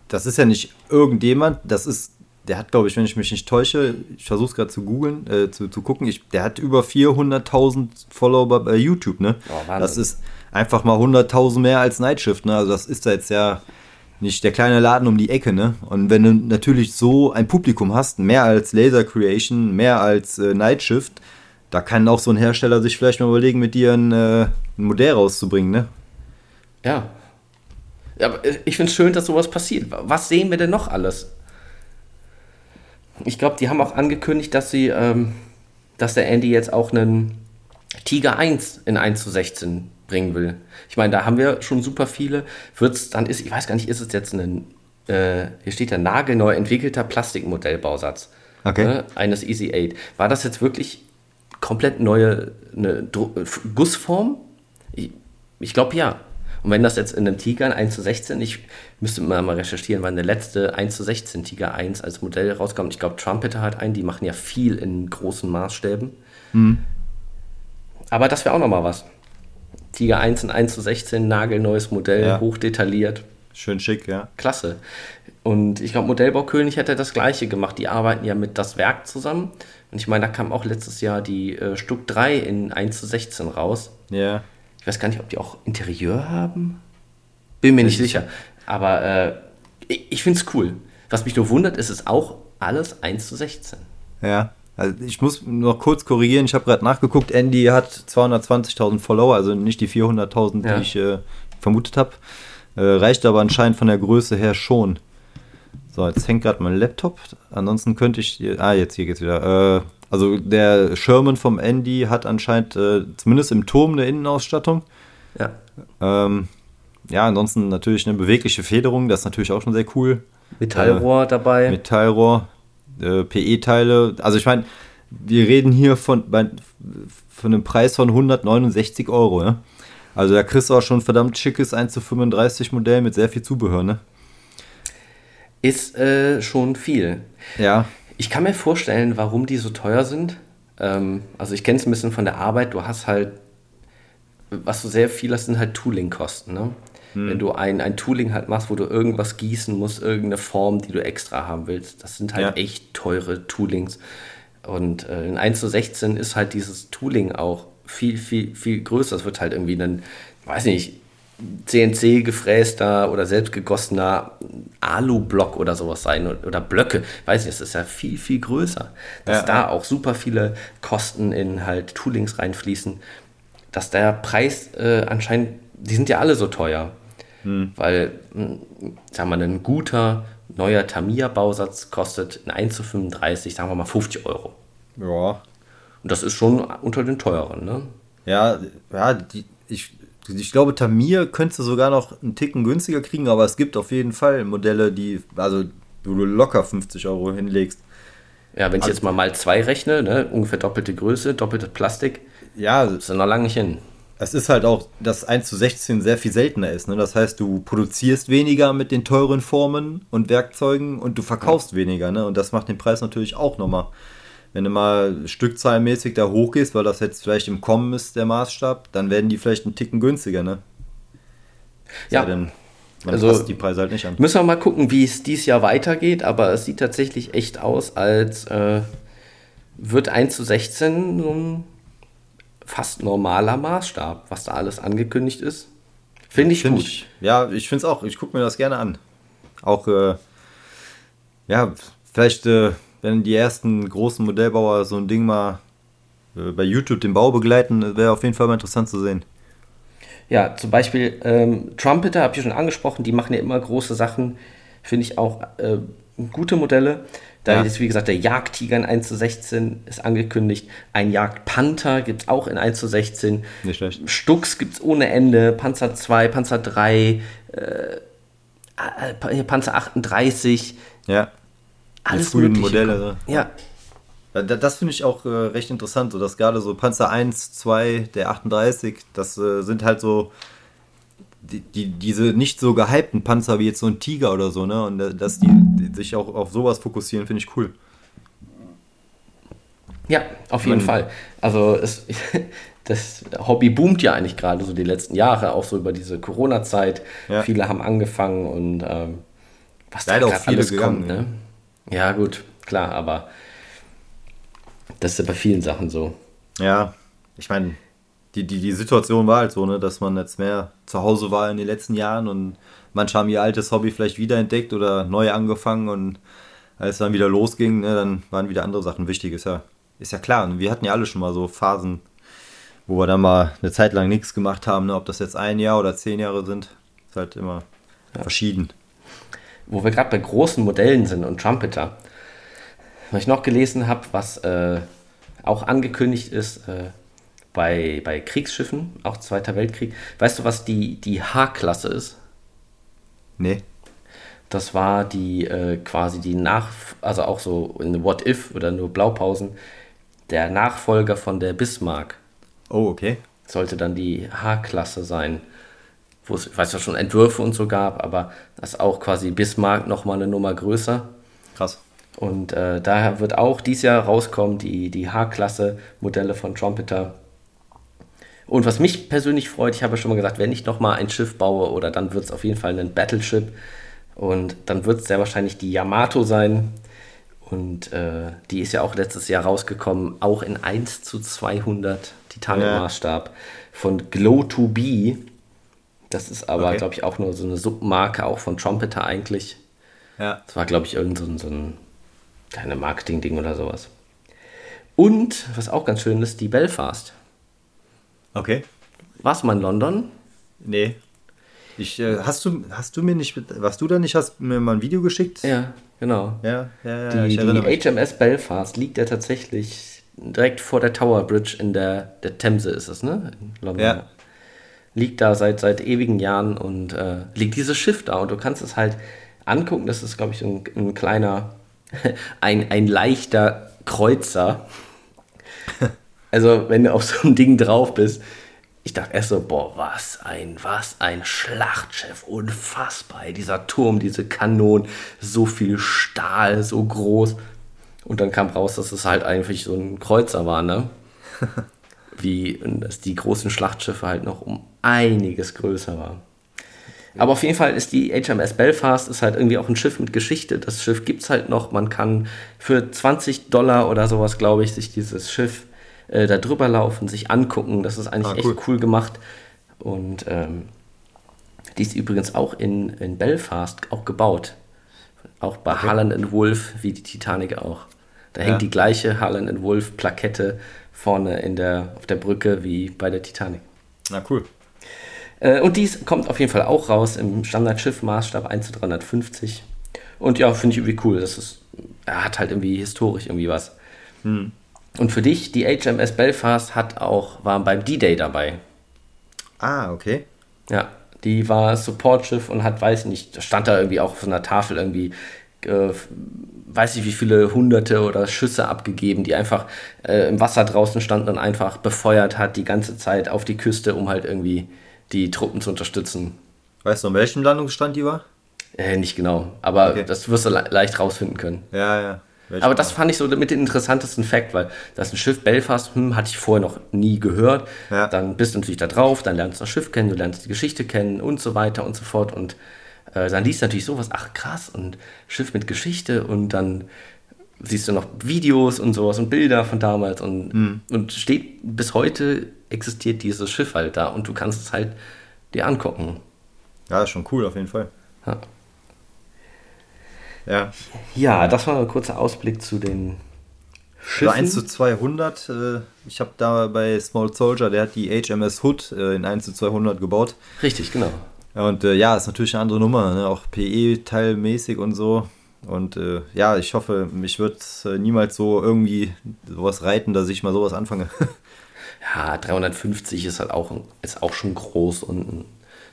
das ist ja nicht irgendjemand, das ist der hat, glaube ich, wenn ich mich nicht täusche, ich versuche es gerade zu googeln, äh, zu, zu gucken, ich, der hat über 400.000 Follower bei YouTube, ne? Oh, das ist einfach mal 100.000 mehr als Nightshift, ne? Also das ist da jetzt ja nicht der kleine Laden um die Ecke, ne? Und wenn du natürlich so ein Publikum hast, mehr als Laser Creation, mehr als äh, Nightshift, da kann auch so ein Hersteller sich vielleicht mal überlegen, mit dir ein, äh, ein Modell rauszubringen, ne? Ja. ja aber ich finde es schön, dass sowas passiert. Was sehen wir denn noch alles? Ich glaube, die haben auch angekündigt, dass sie, ähm, dass der Andy jetzt auch einen Tiger 1 in 1 zu 16 bringen will. Ich meine, da haben wir schon super viele. Wird's dann ist, ich weiß gar nicht, ist es jetzt ein, äh, hier steht der nagelneu entwickelter Plastikmodellbausatz okay. ne, eines Easy 8. War das jetzt wirklich komplett neue eine Gussform? Ich, ich glaube ja. Und wenn das jetzt in einem Tiger ein 1 zu 16, ich müsste mal, mal recherchieren, wann der letzte 1 zu 16 Tiger 1 als Modell rauskam. Ich glaube, Trumpeter hat einen, die machen ja viel in großen Maßstäben. Mhm. Aber das wäre auch nochmal was. Tiger 1 in 1 zu 16, nagelneues Modell, ja. hochdetailliert. Schön schick, ja. Klasse. Und ich glaube, Modellbaukönig hätte das gleiche gemacht. Die arbeiten ja mit das Werk zusammen. Und ich meine, da kam auch letztes Jahr die äh, Stuck 3 in 1 zu 16 raus. Ja. Ich weiß gar nicht, ob die auch Interieur haben. Bin mir nicht sicher. Aber äh, ich, ich finde es cool. Was mich nur wundert, ist es auch alles 1 zu 16. Ja. Also ich muss noch kurz korrigieren, ich habe gerade nachgeguckt, Andy hat 220.000 Follower, also nicht die 400.000, ja. die ich äh, vermutet habe. Äh, reicht aber anscheinend von der Größe her schon. So, jetzt hängt gerade mein Laptop. Ansonsten könnte ich. Ah, jetzt hier geht's wieder. Äh, also der Sherman vom Andy hat anscheinend äh, zumindest im Turm eine Innenausstattung. Ja. Ähm, ja, ansonsten natürlich eine bewegliche Federung, das ist natürlich auch schon sehr cool. Metallrohr äh, dabei. Metallrohr, äh, PE-Teile. Also ich meine, wir reden hier von, bei, von einem Preis von 169 Euro. Ne? Also da kriegst du auch schon ein verdammt schickes 1 zu 35 Modell mit sehr viel Zubehör. Ne? Ist äh, schon viel. Ja. Ich kann mir vorstellen, warum die so teuer sind. Ähm, also ich kenne es ein bisschen von der Arbeit. Du hast halt, was du sehr viel hast, sind halt Tooling-Kosten. Ne? Hm. Wenn du ein, ein Tooling halt machst, wo du irgendwas gießen musst, irgendeine Form, die du extra haben willst, das sind halt ja. echt teure Toolings. Und äh, in 1 zu 16 ist halt dieses Tooling auch viel, viel, viel größer. Es wird halt irgendwie ein, weiß nicht, CNC gefräster oder selbstgegossener Alu-Block oder sowas sein oder Blöcke. Weiß nicht, es ist ja viel, viel größer. Dass ja. da auch super viele Kosten in halt Toolings reinfließen. Dass der Preis äh, anscheinend, die sind ja alle so teuer. Hm. Weil, hm, sagen wir mal, ein guter neuer Tamiya-Bausatz kostet ein 1 zu 35, sagen wir mal 50 Euro. Ja. Und das ist schon unter den teuren, ne? Ja, ja, die, ich ich glaube, Tamir könntest du sogar noch einen Ticken günstiger kriegen, aber es gibt auf jeden Fall Modelle, die, also wo du locker 50 Euro hinlegst. Ja, wenn ich also, jetzt mal mal zwei rechne, ne, ungefähr doppelte Größe, doppeltes Plastik. Ja. Ist noch lange nicht hin. Es ist halt auch, dass 1 zu 16 sehr viel seltener ist. Ne? Das heißt, du produzierst weniger mit den teuren Formen und Werkzeugen und du verkaufst ja. weniger. Ne? Und das macht den Preis natürlich auch nochmal. Wenn du mal stückzahlmäßig da hochgehst, weil das jetzt vielleicht im Kommen ist, der Maßstab, dann werden die vielleicht einen Ticken günstiger. Ne? Ja. Denn, man also passt die Preise halt nicht an. Müssen wir mal gucken, wie es dieses Jahr weitergeht, aber es sieht tatsächlich echt aus, als äh, wird 1 zu 16 so ein fast normaler Maßstab, was da alles angekündigt ist. Finde ich find gut. Ich, ja, ich finde es auch. Ich gucke mir das gerne an. Auch, äh, ja, vielleicht, äh, wenn die ersten großen Modellbauer so ein Ding mal äh, bei YouTube den Bau begleiten, wäre auf jeden Fall mal interessant zu sehen. Ja, zum Beispiel ähm, Trumpeter, habe ich schon angesprochen, die machen ja immer große Sachen. Finde ich auch äh, gute Modelle. Da ja. ist, wie gesagt, der Jagdtiger in 1 zu 16 ist angekündigt. Ein Jagdpanther gibt es auch in 1 zu 16. Nicht schlecht. Stux gibt es ohne Ende. Panzer 2, Panzer 3, äh, äh Panzer 38. Ja. Alles Die frühen Modelle. Ja. Das finde ich auch äh, recht interessant, so dass gerade so Panzer 1, 2, der 38, das äh, sind halt so die, die, diese nicht so gehypten Panzer wie jetzt so ein Tiger oder so, ne? Und äh, dass die, die sich auch auf sowas fokussieren, finde ich cool. Ja, auf jeden Man, Fall. Also es, das Hobby boomt ja eigentlich gerade so die letzten Jahre, auch so über diese Corona-Zeit. Ja. Viele haben angefangen und ähm, was Leider da auch viele alles gegangen, kommt. Ne? Ja, gut, klar, aber das ist ja bei vielen Sachen so. Ja, ich meine, die, die, die Situation war halt so, ne, dass man jetzt mehr zu Hause war in den letzten Jahren und manche haben ihr altes Hobby vielleicht wiederentdeckt oder neu angefangen und als es dann wieder losging, ne, dann waren wieder andere Sachen wichtig. Ist ja, ist ja klar. Und wir hatten ja alle schon mal so Phasen, wo wir dann mal eine Zeit lang nichts gemacht haben. Ne? Ob das jetzt ein Jahr oder zehn Jahre sind, ist halt immer ja. verschieden. Wo wir gerade bei großen Modellen sind und Trumpeter, was ich noch gelesen habe, was äh, auch angekündigt ist, äh, bei, bei Kriegsschiffen, auch Zweiter Weltkrieg. Weißt du, was die, die H-Klasse ist? Nee. Das war die äh, quasi die Nach, also auch so in What If oder nur Blaupausen, der Nachfolger von der Bismarck. Oh, okay. Sollte dann die H-Klasse sein. Wo es, ich weiß ja schon Entwürfe und so gab, aber das ist auch quasi Bismarck nochmal eine Nummer größer. Krass. Und äh, daher wird auch dieses Jahr rauskommen, die, die H-Klasse Modelle von Trumpeter und was mich persönlich freut, ich habe ja schon mal gesagt, wenn ich nochmal ein Schiff baue oder dann wird es auf jeden Fall ein Battleship und dann wird es sehr wahrscheinlich die Yamato sein. Und äh, die ist ja auch letztes Jahr rausgekommen, auch in 1 zu 200 Titanic-Maßstab ja. von Glow to Be. Das ist aber, okay. glaube ich, auch nur so eine Submarke, auch von Trumpeter eigentlich. Ja. Das war, glaube ich, irgend so ein, so ein kleines Marketing-Ding oder sowas. Und, was auch ganz schön ist, die Belfast. Okay. Warst du mal in London? Nee. Ich, äh, hast, du, hast du mir nicht, was du da nicht hast, mir mal ein Video geschickt? Ja, genau. Ja, ja, ja. Die, die HMS Belfast liegt ja tatsächlich direkt vor der Tower Bridge in der, der Themse, ist es, ne? In London. Ja. Liegt da seit, seit ewigen Jahren und äh, liegt dieses Schiff da und du kannst es halt angucken. Das ist, glaube ich, ein, ein kleiner, ein, ein leichter Kreuzer. Also, wenn du auf so einem Ding drauf bist, ich dachte erst so, boah, was ein, was ein Schlachtschiff, unfassbar. Dieser Turm, diese Kanonen, so viel Stahl, so groß. Und dann kam raus, dass es halt eigentlich so ein Kreuzer war, ne? Wie, dass die großen Schlachtschiffe halt noch um einiges größer waren. Aber auf jeden Fall ist die HMS Belfast ist halt irgendwie auch ein Schiff mit Geschichte. Das Schiff gibt es halt noch. Man kann für 20 Dollar oder sowas, glaube ich, sich dieses Schiff äh, da drüber laufen, sich angucken. Das ist eigentlich ah, cool. echt cool gemacht. Und ähm, die ist übrigens auch in, in Belfast auch gebaut. Auch bei okay. Harland Wolf, wie die Titanic auch. Da ja. hängt die gleiche Harland Wolf Plakette vorne in der, auf der Brücke wie bei der Titanic. Na cool. Äh, und dies kommt auf jeden Fall auch raus im Standardschiff-Maßstab 1 zu 350. Und ja, finde ich irgendwie cool. Das ist, er hat halt irgendwie historisch irgendwie was. Hm. Und für dich, die HMS Belfast hat auch, war beim D-Day dabei. Ah, okay. Ja, die war Supportschiff und hat, weiß nicht, stand da irgendwie auch auf so einer Tafel irgendwie, äh, weiß ich wie viele Hunderte oder Schüsse abgegeben, die einfach äh, im Wasser draußen standen und einfach befeuert hat die ganze Zeit auf die Küste, um halt irgendwie die Truppen zu unterstützen. Weißt du, in welchem Landungsstand die war? Äh, nicht genau, aber okay. das wirst du le leicht rausfinden können. Ja, ja. Welche aber das fand ich so mit dem interessantesten Fakt, weil das ein Schiff Belfast, hm, hatte ich vorher noch nie gehört. Ja. Dann bist du natürlich da drauf, dann lernst du das Schiff kennen, du lernst die Geschichte kennen und so weiter und so fort. Und äh, dann liest du natürlich sowas, ach krass, und Schiff mit Geschichte und dann siehst du noch Videos und sowas und Bilder von damals und, mhm. und steht bis heute existiert dieses Schiff halt da und du kannst es halt dir angucken. Ja, ist schon cool auf jeden Fall. Ja. Ja. Ja, das war ein kurzer Ausblick zu den Schiffen. 1 zu 200. Äh, ich habe da bei Small Soldier, der hat die HMS Hood äh, in 1 zu 200 gebaut. Richtig, genau. Und äh, ja, ist natürlich eine andere Nummer, ne? auch PE-teilmäßig und so. Und äh, ja, ich hoffe, mich wird äh, niemals so irgendwie sowas reiten, dass ich mal sowas anfange. ja, 350 ist halt auch, ist auch schon groß und ein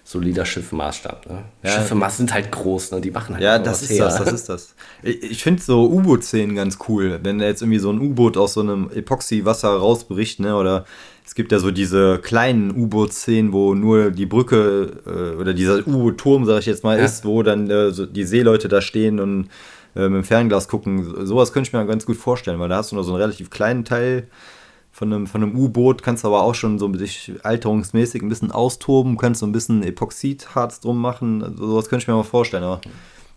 solider Schiffmaßstab. Ne? Ja, Schiffe sind halt groß, ne? die machen halt Ja, das ist her. das, das ist das. Ich, ich finde so U-Boot-Szenen ganz cool, wenn da jetzt irgendwie so ein U-Boot aus so einem Epoxy-Wasser rausbricht, ne? oder es gibt ja so diese kleinen U-Boot-Szenen, wo nur die Brücke äh, oder dieser U-Boot-Turm, sag ich jetzt mal, ja. ist, wo dann äh, so die Seeleute da stehen und äh, mit dem Fernglas gucken. Sowas könnte ich mir ganz gut vorstellen, weil da hast du nur so einen relativ kleinen Teil von einem, von einem U-Boot, kannst aber auch schon so sich alterungsmäßig ein bisschen austoben, kannst so ein bisschen Epoxidharz drum machen. Also sowas könnte ich mir mal vorstellen, aber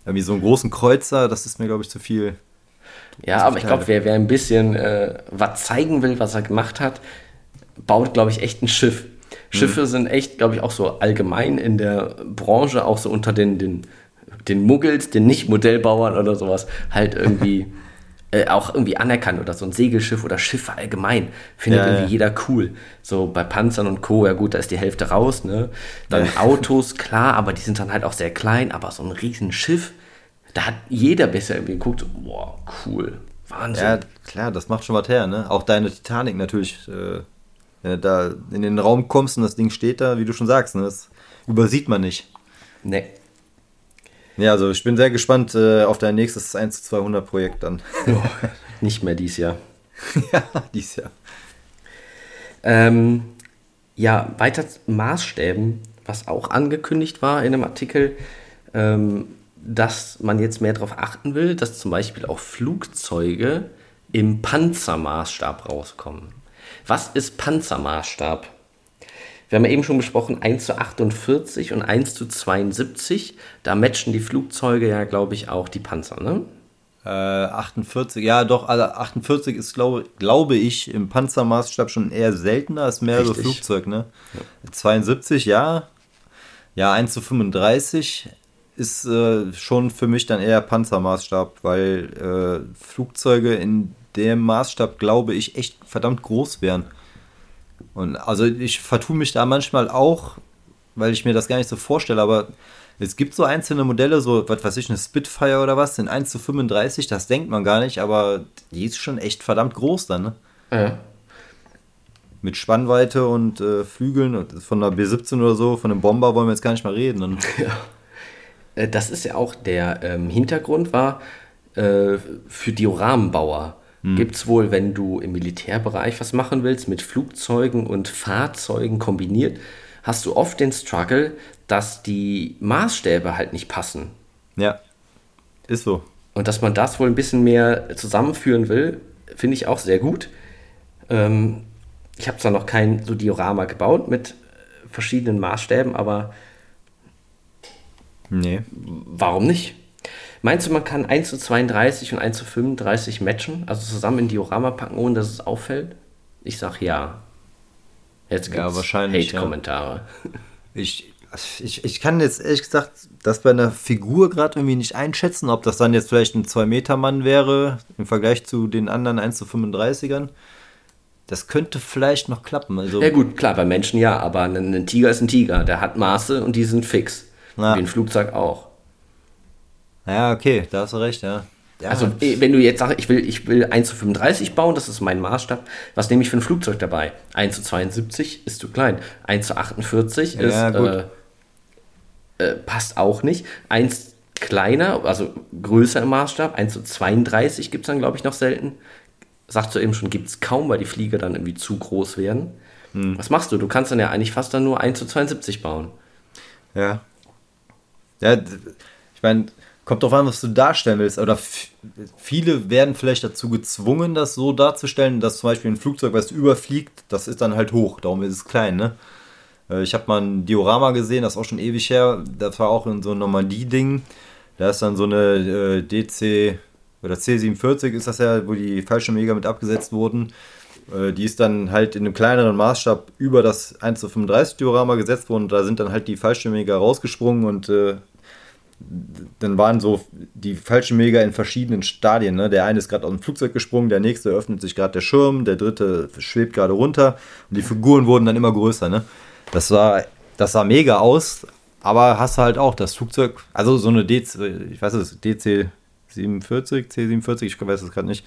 irgendwie so einen großen Kreuzer, das ist mir, glaube ich, zu viel. Ja, aber ich glaube, wer, wer ein bisschen äh, was zeigen will, was er gemacht hat, baut, glaube ich, echt ein Schiff. Schiffe mhm. sind echt, glaube ich, auch so allgemein in der Branche, auch so unter den, den, den Muggels, den Nicht-Modellbauern oder sowas, halt irgendwie äh, auch irgendwie anerkannt oder so ein Segelschiff oder Schiffe allgemein. Findet ja, irgendwie jeder cool. So bei Panzern und Co., ja gut, da ist die Hälfte raus, ne? Dann. Autos, klar, aber die sind dann halt auch sehr klein, aber so ein Riesenschiff, da hat jeder besser irgendwie geguckt, boah, cool. Wahnsinn. Ja, klar, das macht schon was her, ne? Auch deine Titanic natürlich, äh, wenn du da in den Raum kommst und das Ding steht da, wie du schon sagst, ne? Das übersieht man nicht. Nee. Ja, also ich bin sehr gespannt äh, auf dein nächstes 1 zu 200 Projekt dann. Oh, nicht mehr dieses Jahr. ja, dieses Jahr. Ähm, ja, weiter Maßstäben, was auch angekündigt war in einem Artikel, ähm, dass man jetzt mehr darauf achten will, dass zum Beispiel auch Flugzeuge im Panzermaßstab rauskommen. Was ist Panzermaßstab? Wir haben ja eben schon besprochen, 1 zu 48 und 1 zu 72. Da matchen die Flugzeuge ja, glaube ich, auch die Panzer, ne? Äh, 48, ja doch, also 48 ist, glaube glaube ich, im Panzermaßstab schon eher seltener als mehr so Flugzeug, ne? Ja. 72, ja. Ja, 1 zu 35 ist äh, schon für mich dann eher Panzermaßstab, weil äh, Flugzeuge in dem Maßstab, glaube ich, echt verdammt groß wären. Und also ich vertue mich da manchmal auch, weil ich mir das gar nicht so vorstelle, aber es gibt so einzelne Modelle, so, was weiß ich, eine Spitfire oder was, in 1 zu 35, das denkt man gar nicht, aber die ist schon echt verdammt groß dann, ne? Ja. Mit Spannweite und äh, Flügeln von einer B-17 oder so, von einem Bomber wollen wir jetzt gar nicht mal reden. Und ja. Äh, das ist ja auch der ähm, Hintergrund war äh, für Dioramenbauer hm. gibt es wohl, wenn du im Militärbereich was machen willst, mit Flugzeugen und Fahrzeugen kombiniert, hast du oft den Struggle, dass die Maßstäbe halt nicht passen. Ja, ist so. Und dass man das wohl ein bisschen mehr zusammenführen will, finde ich auch sehr gut. Ähm, ich habe zwar noch kein so Diorama gebaut mit verschiedenen Maßstäben, aber nee. warum nicht? Meinst du, man kann 1 zu 32 und 1 zu 35 matchen, also zusammen in Diorama packen, ohne dass es auffällt? Ich sag ja. Jetzt gibt es ja, Hate-Kommentare. Ja. Ich, ich, ich kann jetzt ehrlich gesagt das bei einer Figur gerade irgendwie nicht einschätzen, ob das dann jetzt vielleicht ein 2-Meter-Mann wäre im Vergleich zu den anderen 1 zu 35ern. Das könnte vielleicht noch klappen. Also ja gut, klar, bei Menschen ja, aber ein, ein Tiger ist ein Tiger. Der hat Maße und die sind fix. Ja. Wie ein Flugzeug auch. Ja, okay, da hast du recht, ja. ja. Also, eh, wenn du jetzt sagst, ich will, ich will 1 zu 35 bauen, das ist mein Maßstab, was nehme ich für ein Flugzeug dabei? 1 zu 72 ist zu klein. 1 zu 48 ist, ja, äh, äh, passt auch nicht. 1, kleiner, also größer im Maßstab. 1 zu 32 gibt es dann, glaube ich, noch selten. Sagst du eben schon, gibt es kaum, weil die Flieger dann irgendwie zu groß werden. Hm. Was machst du? Du kannst dann ja eigentlich fast dann nur 1 zu 72 bauen. Ja. Ja, ich meine, kommt drauf an, was du darstellen willst. Oder viele werden vielleicht dazu gezwungen, das so darzustellen, dass zum Beispiel ein Flugzeug, was überfliegt, das ist dann halt hoch, darum ist es klein, ne? Äh, ich habe mal ein Diorama gesehen, das ist auch schon ewig her. Das war auch in so einem Normandie-Ding. Da ist dann so eine äh, DC oder C47 ist das ja, wo die Fallschirmjäger mit abgesetzt wurden. Äh, die ist dann halt in einem kleineren Maßstab über das 1 zu 35 Diorama gesetzt worden. Da sind dann halt die Fallschirmjäger rausgesprungen und äh, dann waren so die Fallschirmjäger in verschiedenen Stadien. Ne? Der eine ist gerade aus dem Flugzeug gesprungen, der nächste öffnet sich gerade der Schirm, der dritte schwebt gerade runter und die Figuren wurden dann immer größer. Ne? Das sah, das sah mega aus, aber hast halt auch das Flugzeug, also so eine DC, ich weiß es, DC 47, C47, ich weiß es gerade nicht.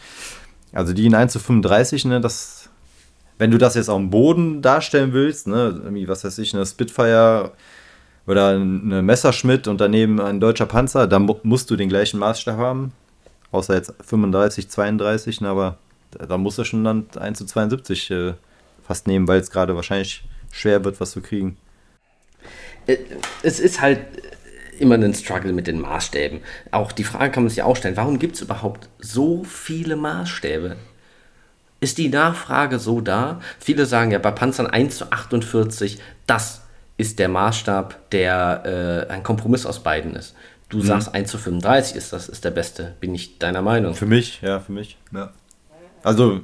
Also die in 1 zu 35, ne, das, wenn du das jetzt auf dem Boden darstellen willst, ne, irgendwie, was weiß ich, eine Spitfire oder eine Messerschmitt und daneben ein deutscher Panzer, dann musst du den gleichen Maßstab haben. Außer jetzt 35, 32, ne, aber da musst du schon dann 1 zu 72 äh, fast nehmen, weil es gerade wahrscheinlich schwer wird, was zu kriegen. Äh, es ist halt immer ein Struggle mit den Maßstäben. Auch die Frage kann man sich auch stellen, warum gibt es überhaupt so viele Maßstäbe? Ist die Nachfrage so da? Viele sagen ja, bei Panzern 1 zu 48, das ist der Maßstab, der äh, ein Kompromiss aus beiden ist. Du mhm. sagst 1 zu 35 ist das ist der beste. Bin ich deiner Meinung? Für mich, ja, für mich. Ja. Also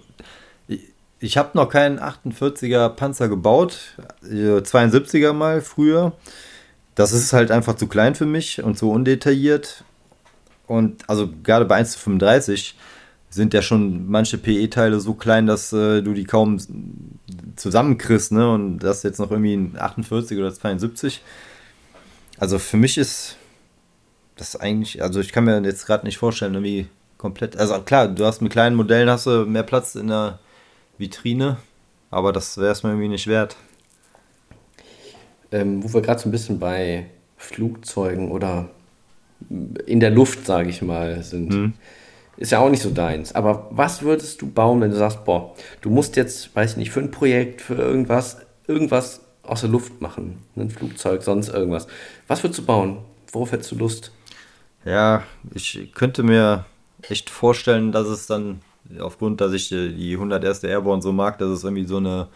ich habe noch keinen 48er Panzer gebaut, 72er mal früher. Das ist halt einfach zu klein für mich und zu undetailliert. Und also gerade bei 1 zu 35 sind ja schon manche PE-Teile so klein, dass äh, du die kaum zusammenkriegst, ne? Und das jetzt noch irgendwie ein 48 oder 72. Also für mich ist das eigentlich, also ich kann mir jetzt gerade nicht vorstellen, irgendwie komplett. Also klar, du hast mit kleinen Modellen hast du mehr Platz in der Vitrine, aber das wäre es mir irgendwie nicht wert. Ähm, wo wir gerade so ein bisschen bei Flugzeugen oder in der Luft, sage ich mal, sind. Mhm. Ist ja auch nicht so deins. Aber was würdest du bauen, wenn du sagst, boah, du musst jetzt, weiß ich nicht, für ein Projekt, für irgendwas, irgendwas aus der Luft machen? Ein Flugzeug, sonst irgendwas. Was würdest du bauen? Worauf hättest du Lust? Ja, ich könnte mir echt vorstellen, dass es dann aufgrund, dass ich die 101. Airborne so mag, dass es irgendwie so eine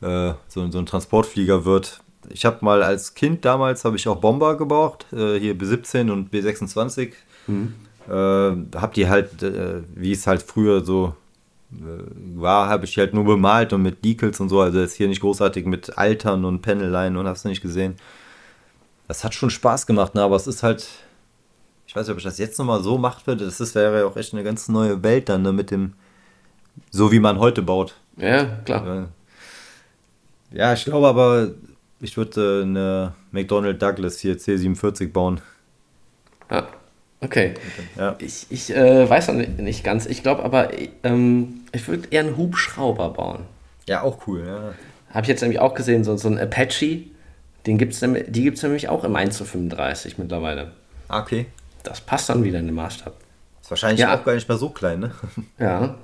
äh, so, so ein Transportflieger wird. Ich habe mal als Kind damals habe ich auch Bomber gebraucht, äh, hier B17 und B26. Mhm. Äh, hab die halt, äh, wie es halt früher so äh, war, habe ich halt nur bemalt und mit Decals und so. Also ist hier nicht großartig mit Altern und Panelline und hast du nicht gesehen. Das hat schon Spaß gemacht, ne? aber es ist halt ich weiß nicht, ob ich das jetzt nochmal so macht würde. Das ist, wäre ja auch echt eine ganz neue Welt dann, ne, mit dem, so wie man heute baut. Ja, klar. Ja, ich glaube aber, ich würde eine McDonnell Douglas hier C47 bauen. Ja, okay. Ja. Ich, ich äh, weiß noch nicht ganz. Ich glaube aber, ähm, ich würde eher einen Hubschrauber bauen. Ja, auch cool, ja. Habe ich jetzt nämlich auch gesehen, so, so ein Apache. Den gibt's, die gibt es nämlich auch im 1 zu 35 mittlerweile. Ah, okay. Das passt dann wieder in den Maßstab. Ist wahrscheinlich ja. auch gar nicht mehr so klein, ne? Ja.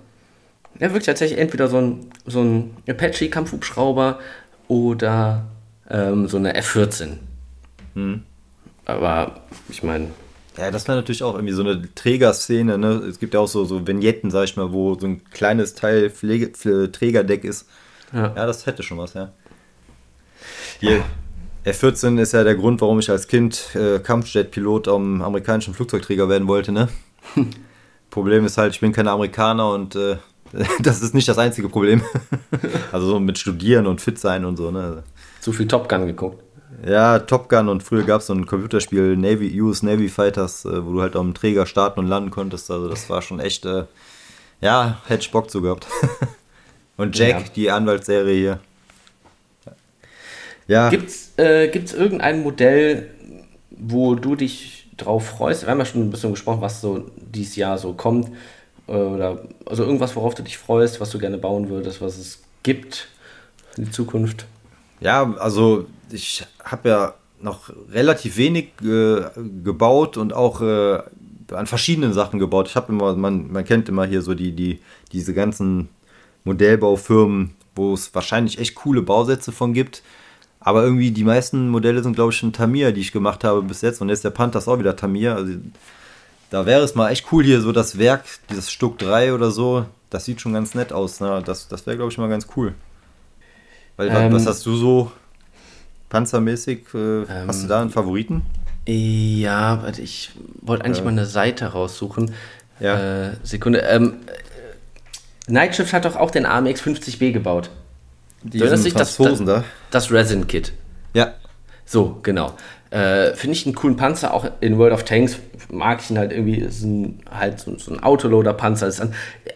Er wirkt tatsächlich entweder so ein, so ein Apache-Kampfhubschrauber oder ähm, so eine F-14. Hm. Aber ich meine. Ja, das wäre natürlich auch irgendwie so eine Trägerszene. Ne? Es gibt ja auch so, so Vignetten, sag ich mal, wo so ein kleines Teil Pflege, Trägerdeck ist. Ja. ja, das hätte schon was, ja. Hier, F-14 ist ja der Grund, warum ich als Kind äh, Kampfjet-Pilot am amerikanischen Flugzeugträger werden wollte, ne? Problem ist halt, ich bin kein Amerikaner und äh, das ist nicht das einzige Problem. also so mit Studieren und fit sein und so, ne? Zu viel Top Gun geguckt. Ja, Top Gun und früher gab es so ein Computerspiel, Navy, US Navy Fighters, äh, wo du halt auf dem Träger starten und landen konntest. Also das war schon echt, äh, ja, hätte ich Bock zu gehabt. und Jack, ja. die Anwaltsserie hier. Ja. Gibt es äh, irgendein Modell, wo du dich drauf freust? Wir haben ja schon ein bisschen gesprochen, was so dieses Jahr so kommt. Äh, oder also irgendwas, worauf du dich freust, was du gerne bauen würdest, was es gibt in die Zukunft. Ja, also ich habe ja noch relativ wenig äh, gebaut und auch äh, an verschiedenen Sachen gebaut. Ich habe immer, man, man kennt immer hier so die, die, diese ganzen Modellbaufirmen, wo es wahrscheinlich echt coole Bausätze von gibt. Aber irgendwie die meisten Modelle sind, glaube ich, schon Tamir, die ich gemacht habe bis jetzt. Und jetzt der Panther ist auch wieder Tamir. Also da wäre es mal echt cool hier, so das Werk, dieses Stück 3 oder so. Das sieht schon ganz nett aus. Ne? Das, das wäre, glaube ich, mal ganz cool. Weil, ähm, was hast du so panzermäßig? Äh, ähm, hast du da einen Favoriten? Ja, ich wollte eigentlich ja. mal eine Seite raussuchen. Ja. Äh, Sekunde. Ähm, Nightshift hat doch auch den AMX 50B gebaut. Die erinnerst dich das, das, da? das Resin Kit? Ja. So, genau. Äh, Finde ich einen coolen Panzer, auch in World of Tanks mag ich ihn halt irgendwie, ist ein, halt so, so ein Autoloader-Panzer.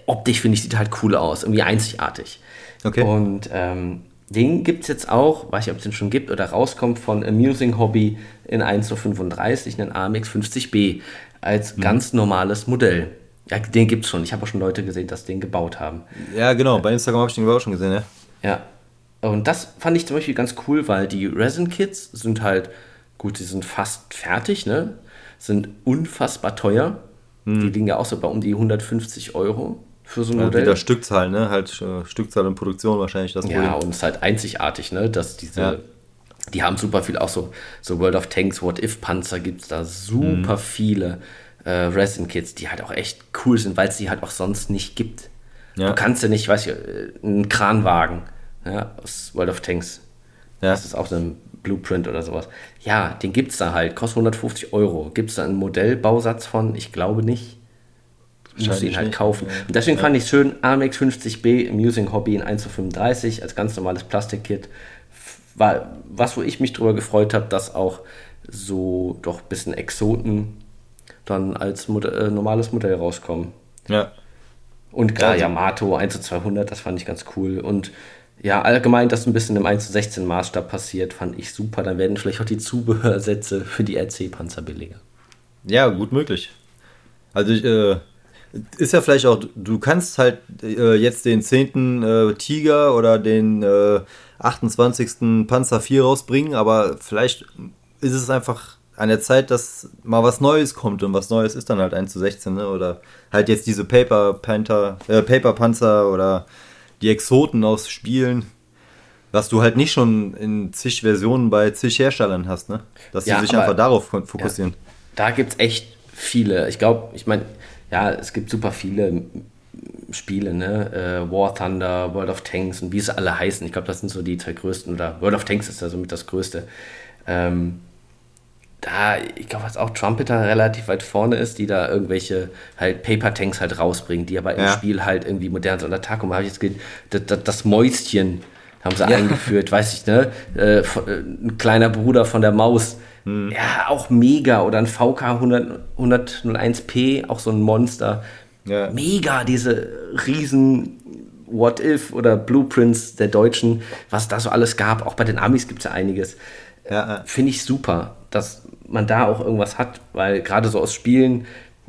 Optisch finde ich, sieht halt cool aus, irgendwie einzigartig. Okay. Und ähm, den gibt es jetzt auch, weiß ich, ob es den schon gibt oder rauskommt, von Amusing Hobby in 1 zu 35, einen AMX 50B, als mhm. ganz normales Modell. Ja, den gibt es schon. Ich habe auch schon Leute gesehen, dass den gebaut haben. Ja, genau. Bei Instagram habe ich den auch schon gesehen, ja. Ja. Und das fand ich zum Beispiel ganz cool, weil die Resin-Kits sind halt, gut, die sind fast fertig, ne? Sind unfassbar teuer. Mhm. Die liegen ja auch so bei um die 150 Euro für so ein Modell. Wieder Stückzahl, ne? Halt äh, Stückzahl und Produktion wahrscheinlich das Ja, Problem. und es ist halt einzigartig, ne? Dass diese, ja. die haben super viel, auch so, so World of Tanks, What If Panzer gibt es da super mhm. viele äh, Resin-Kits, die halt auch echt cool sind, weil es die halt auch sonst nicht gibt. Ja. Du kannst ja nicht, weiß ich, äh, einen Kranwagen ja, aus World of Tanks. Ja. Das ist auch so ein Blueprint oder sowas. Ja, den gibt es da halt, kostet 150 Euro. Gibt es da einen Modellbausatz von? Ich glaube nicht muss ihn halt kaufen. Und deswegen ja. fand ich es schön, AMX 50B Amusing Hobby in 1 zu 35 als ganz normales Plastikkit. War was, wo ich mich drüber gefreut habe, dass auch so doch ein bisschen Exoten dann als Mod äh, normales Modell rauskommen. Ja. Und klar, also, Yamato 1 zu 200, das fand ich ganz cool. Und ja, allgemein, dass ein bisschen im 1 zu 16 Maßstab passiert, fand ich super. Dann werden vielleicht auch die Zubehörsätze für die RC-Panzer billiger. Ja, gut möglich. Also ich, äh, ist ja vielleicht auch, du kannst halt äh, jetzt den 10. Äh, Tiger oder den äh, 28. Panzer 4 rausbringen, aber vielleicht ist es einfach an der Zeit, dass mal was Neues kommt und was Neues ist dann halt 1 zu 16, ne? oder halt jetzt diese Paper Panther, äh, Paper Panzer oder die Exoten aus Spielen, was du halt nicht schon in zig Versionen bei zig Herstellern hast, ne? Dass ja, sie sich einfach darauf fokussieren. Ja, da gibt es echt viele. Ich glaube, ich meine, ja, es gibt super viele Spiele, ne? Äh, War Thunder, World of Tanks und wie sie alle heißen. Ich glaube, das sind so die zwei größten. Oder World of Tanks ist da somit das größte. Ähm, da, ich glaube, was auch Trumpeter relativ weit vorne ist, die da irgendwelche halt Paper Tanks halt rausbringen, die aber im ja. Spiel halt irgendwie modern sind. Oder Takum habe ich jetzt gesehen, das, das, das, Mäuschen haben sie ja. eingeführt, weiß ich, ne? Äh, äh, ein kleiner Bruder von der Maus hm. Ja, auch mega. Oder ein VK 100, 101p, auch so ein Monster. Ja. Mega, diese riesen What If oder Blueprints der Deutschen, was da so alles gab. Auch bei den Amis gibt es ja einiges. Ja. Finde ich super, dass man da auch irgendwas hat, weil gerade so aus Spielen,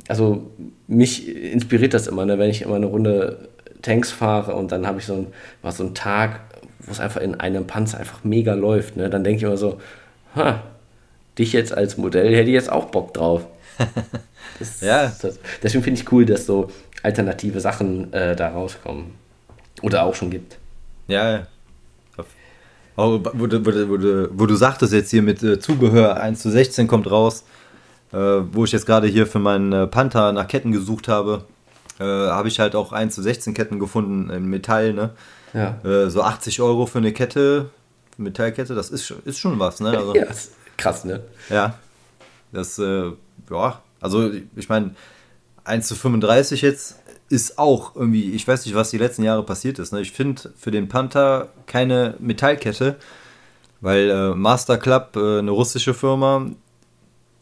also mich inspiriert das immer, ne, wenn ich immer eine Runde Tanks fahre und dann habe ich so, ein, was, so einen Tag, wo es einfach in einem Panzer einfach mega läuft. Ne, dann denke ich immer so, ha, dich jetzt als Modell, hätte ich jetzt auch Bock drauf. Das, ja. Das, deswegen finde ich cool, dass so alternative Sachen äh, da rauskommen. Oder auch schon gibt. Ja, ja. Auch, wo, du, wo, du, wo du sagtest jetzt hier mit äh, Zubehör 1 zu 16 kommt raus, äh, wo ich jetzt gerade hier für meinen äh, Panther nach Ketten gesucht habe, äh, habe ich halt auch 1 zu 16 Ketten gefunden in Metall, ne? Ja. Äh, so 80 Euro für eine Kette, Metallkette, das ist, ist schon was, ne? Also, ja, Krass, ne? Ja. Das, äh, ja, also ich meine, 1 zu 35 jetzt ist auch irgendwie, ich weiß nicht, was die letzten Jahre passiert ist. Ne? Ich finde für den Panther keine Metallkette, weil äh, Master Club, äh, eine russische Firma,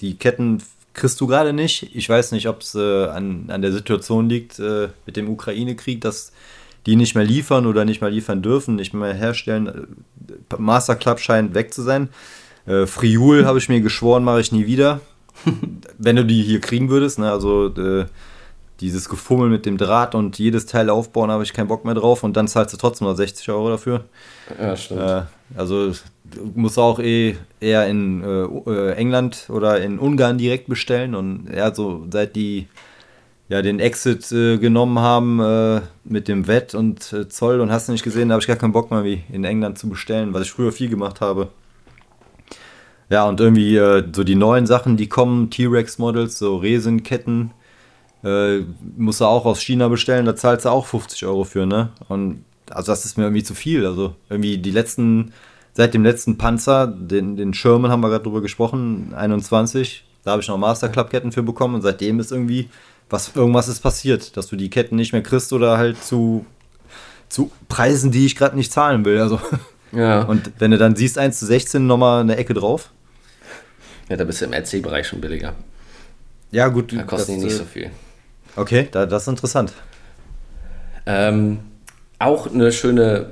die Ketten kriegst du gerade nicht. Ich weiß nicht, ob es äh, an, an der Situation liegt äh, mit dem Ukraine-Krieg, dass die nicht mehr liefern oder nicht mehr liefern dürfen, nicht mehr herstellen. Master Club scheint weg zu sein. Äh, Friul habe ich mir geschworen, mache ich nie wieder. Wenn du die hier kriegen würdest, ne? Also äh, dieses Gefummel mit dem Draht und jedes Teil aufbauen, habe ich keinen Bock mehr drauf und dann zahlst du trotzdem noch 60 Euro dafür. Ja, stimmt. Äh, also du musst auch eh eher in äh, äh, England oder in Ungarn direkt bestellen und ja, so seit die ja den Exit äh, genommen haben äh, mit dem Wett und äh, Zoll und hast du nicht gesehen, da habe ich gar keinen Bock mehr wie in England zu bestellen, was ich früher viel gemacht habe. Ja, und irgendwie so die neuen Sachen, die kommen, T-Rex-Models, so Resenketten, äh, musst du auch aus China bestellen, da zahlst du auch 50 Euro für, ne? Und also das ist mir irgendwie zu viel. Also irgendwie die letzten, seit dem letzten Panzer, den, den Sherman haben wir gerade drüber gesprochen, 21, da habe ich noch Masterclub-Ketten für bekommen und seitdem ist irgendwie, was irgendwas ist passiert, dass du die Ketten nicht mehr kriegst oder halt zu, zu Preisen, die ich gerade nicht zahlen will. Also. Ja. Und wenn du dann siehst, 1 zu 16 nochmal eine Ecke drauf. Ja, da bist du im RC-Bereich schon billiger. Ja, gut. Da kosten die nicht äh, so viel. Okay, da, das ist interessant. Ähm, auch eine schöne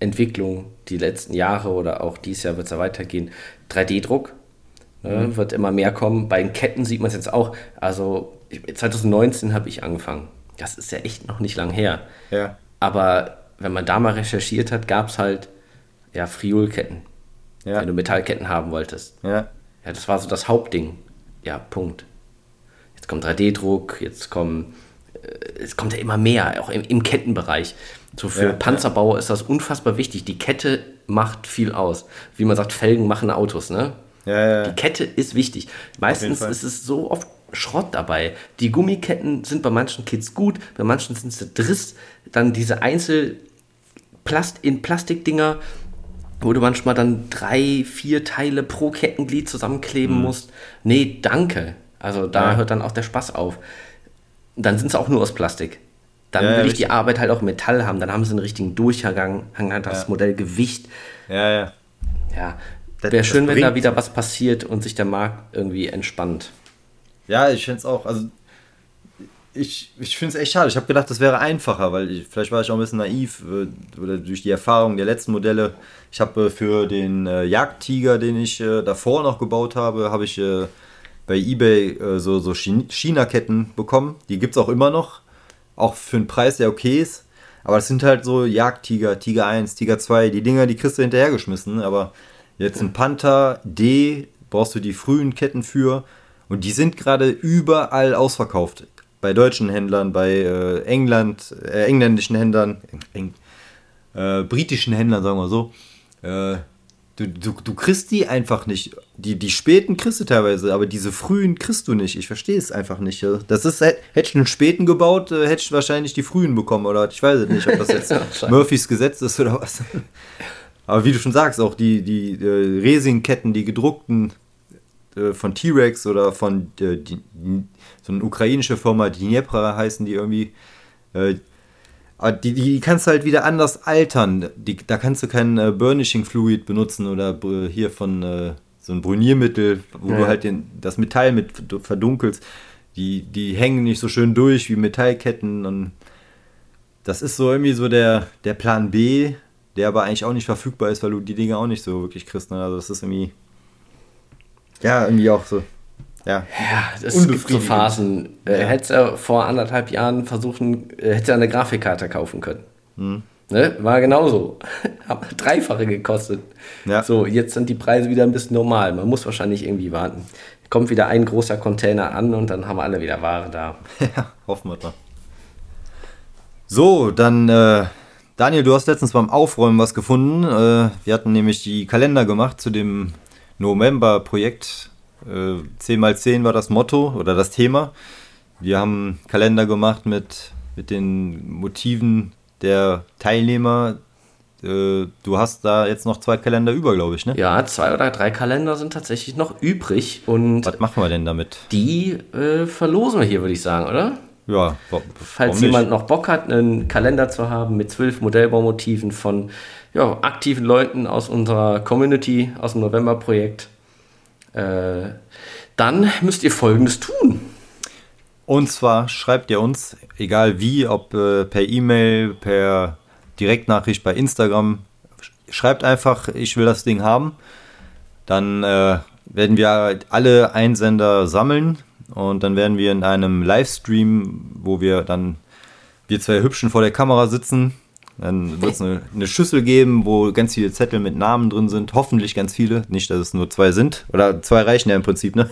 Entwicklung die letzten Jahre oder auch dieses Jahr wird es ja weitergehen. 3D-Druck ne, mhm. wird immer mehr kommen. Bei den Ketten sieht man es jetzt auch. Also 2019 habe ich angefangen. Das ist ja echt noch nicht lang her. Ja. Aber wenn man da mal recherchiert hat, gab es halt ja Friolketten. Ja. Wenn du Metallketten haben wolltest. Ja. Ja, das war so das Hauptding. Ja, Punkt jetzt kommt 3D-Druck, jetzt kommen, äh, es kommt ja immer mehr, auch im, im Kettenbereich. So für ja, Panzerbauer ja. ist das unfassbar wichtig. Die Kette macht viel aus. Wie man sagt, Felgen machen Autos, ne? Ja, ja. Die Kette ist wichtig. Meistens ist es so oft Schrott dabei. Die Gummiketten sind bei manchen Kids gut, bei manchen sind sie Driss. Dann diese Einzel Plast in Plastikdinger, wo du manchmal dann drei, vier Teile pro Kettenglied zusammenkleben mhm. musst. Nee, danke. Also da ja. hört dann auch der Spaß auf. Dann sind es auch nur aus Plastik. Dann ja, will ich die Arbeit halt auch Metall haben. Dann haben sie einen richtigen Durchgang, hat das Modell Gewicht. Ja, ja. Ja, wäre schön, wenn da wieder was passiert und sich der Markt irgendwie entspannt. Ja, ich finde es auch. Also ich, ich finde es echt schade. Ich habe gedacht, das wäre einfacher, weil ich, vielleicht war ich auch ein bisschen naiv äh, oder durch die Erfahrung der letzten Modelle. Ich habe äh, für den äh, Jagdtiger, den ich äh, davor noch gebaut habe, habe ich bei eBay so, so China-Ketten bekommen. Die gibt es auch immer noch. Auch für einen Preis, der okay ist. Aber das sind halt so Jagdtiger, Tiger 1, Tiger 2. Die Dinger, die kriegst du hinterhergeschmissen. Aber jetzt ein Panther D brauchst du die frühen Ketten für. Und die sind gerade überall ausverkauft. Bei deutschen Händlern, bei äh, England, äh, engländischen Händlern, eng, äh, britischen Händlern, sagen wir so. Äh, Du, du, du kriegst die einfach nicht. Die, die späten kriegst du teilweise, aber diese frühen kriegst du nicht. Ich verstehe es einfach nicht. Das ist, hätte ich einen späten gebaut, äh, hätte ich wahrscheinlich die frühen bekommen. Oder ich weiß es nicht, ob das jetzt Murphys Gesetz ist oder was. Aber wie du schon sagst, auch die, die äh, Resin-Ketten, die gedruckten äh, von T-Rex oder von äh, die, so eine ukrainische Firma, Dnepra heißen die irgendwie. Äh, aber die, die kannst du halt wieder anders altern. Die, da kannst du kein äh, Burnishing Fluid benutzen oder hier von äh, so ein Bruniermittel, wo ja. du halt den, das Metall mit verdunkelst. Die, die hängen nicht so schön durch wie Metallketten. Und das ist so irgendwie so der, der Plan B, der aber eigentlich auch nicht verfügbar ist, weil du die Dinge auch nicht so wirklich kriegst. Ne? Also das ist irgendwie. Ja, irgendwie auch so. Ja, ja es gibt so Phasen. Äh, ja. Hätte er vor anderthalb Jahren versuchen, äh, hätte er eine Grafikkarte kaufen können. Hm. Ne? War genauso. Hat dreifache gekostet. Ja. So, jetzt sind die Preise wieder ein bisschen normal. Man muss wahrscheinlich irgendwie warten. Kommt wieder ein großer Container an und dann haben wir alle wieder Ware da. Ja, hoffen wir mal. So, dann, äh, Daniel, du hast letztens beim Aufräumen was gefunden. Äh, wir hatten nämlich die Kalender gemacht zu dem November-Projekt 10 mal 10 war das Motto oder das Thema. Wir haben Kalender gemacht mit, mit den Motiven der Teilnehmer. Äh, du hast da jetzt noch zwei Kalender über, glaube ich, ne? Ja, zwei oder drei Kalender sind tatsächlich noch übrig. Und Was machen wir denn damit? Die äh, verlosen wir hier, würde ich sagen, oder? Ja, falls jemand noch Bock hat, einen Kalender zu haben mit zwölf Modellbaumotiven von ja, aktiven Leuten aus unserer Community, aus dem November-Projekt, äh, dann müsst ihr Folgendes tun. Und zwar schreibt ihr uns, egal wie, ob äh, per E-Mail, per Direktnachricht bei Instagram, schreibt einfach, ich will das Ding haben. Dann äh, werden wir alle Einsender sammeln Und dann werden wir in einem Livestream, wo wir dann, wir zwei Hübschen vor der Kamera sitzen, dann wird es eine, eine, Schüssel geben, wo ganz viele Zettel mit Namen drin sind. Hoffentlich ganz viele. Nicht, dass es nur zwei sind. Oder zwei reichen ja im Prinzip, ne?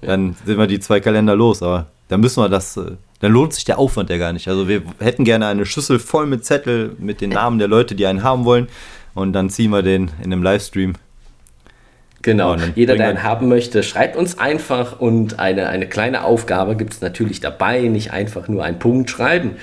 Dann sind wir die zwei Kalender los. Aber dann müssen wir das. Äh, dann lohnt sich der Aufwand ja gar nicht. Also wir hätten gerne eine Schüssel voll mit Zettel mit den Namen der Leute, die einen haben wollen. Und dann ziehen wir den in einem Livestream. Genau, jeder, der einen haben möchte, schreibt uns einfach und eine, eine kleine Aufgabe gibt es natürlich dabei, nicht einfach nur einen Punkt schreiben,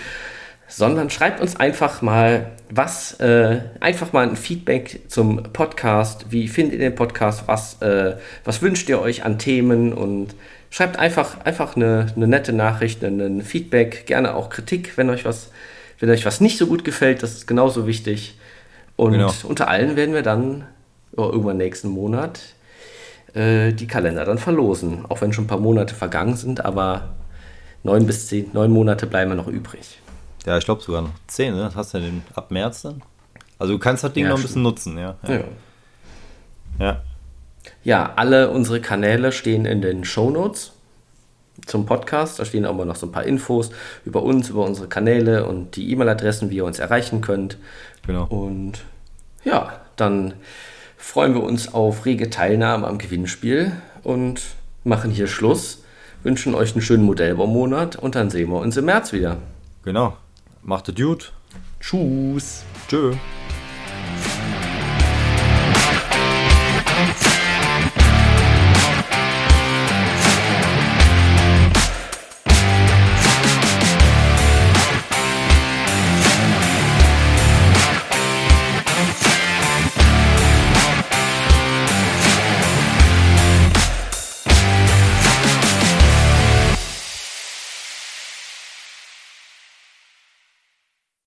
sondern schreibt uns einfach mal was, äh, einfach mal ein Feedback zum Podcast. Wie findet ihr den Podcast? Was, äh, was wünscht ihr euch an Themen? Und schreibt einfach, einfach eine, eine nette Nachricht, ein Feedback, gerne auch Kritik, wenn euch was, wenn euch was nicht so gut gefällt, das ist genauso wichtig. Und genau. unter allen werden wir dann oh, irgendwann nächsten Monat äh, die Kalender dann verlosen. Auch wenn schon ein paar Monate vergangen sind, aber neun bis zehn, neun Monate bleiben noch übrig. Ja, ich glaube sogar noch 10, ne? Das hast du ja den, ab März dann. Also du kannst das Ding ja, noch ein bisschen nutzen, ja. Ja. ja. ja. Ja, alle unsere Kanäle stehen in den Show Notes zum Podcast. Da stehen auch mal noch so ein paar Infos über uns, über unsere Kanäle und die E-Mail-Adressen, wie ihr uns erreichen könnt. Genau. Und ja, dann freuen wir uns auf rege Teilnahme am Gewinnspiel und machen hier Schluss. Wünschen euch einen schönen Modellbaumonat und dann sehen wir uns im März wieder. Genau. Macht es gut. Tschüss. Tschö.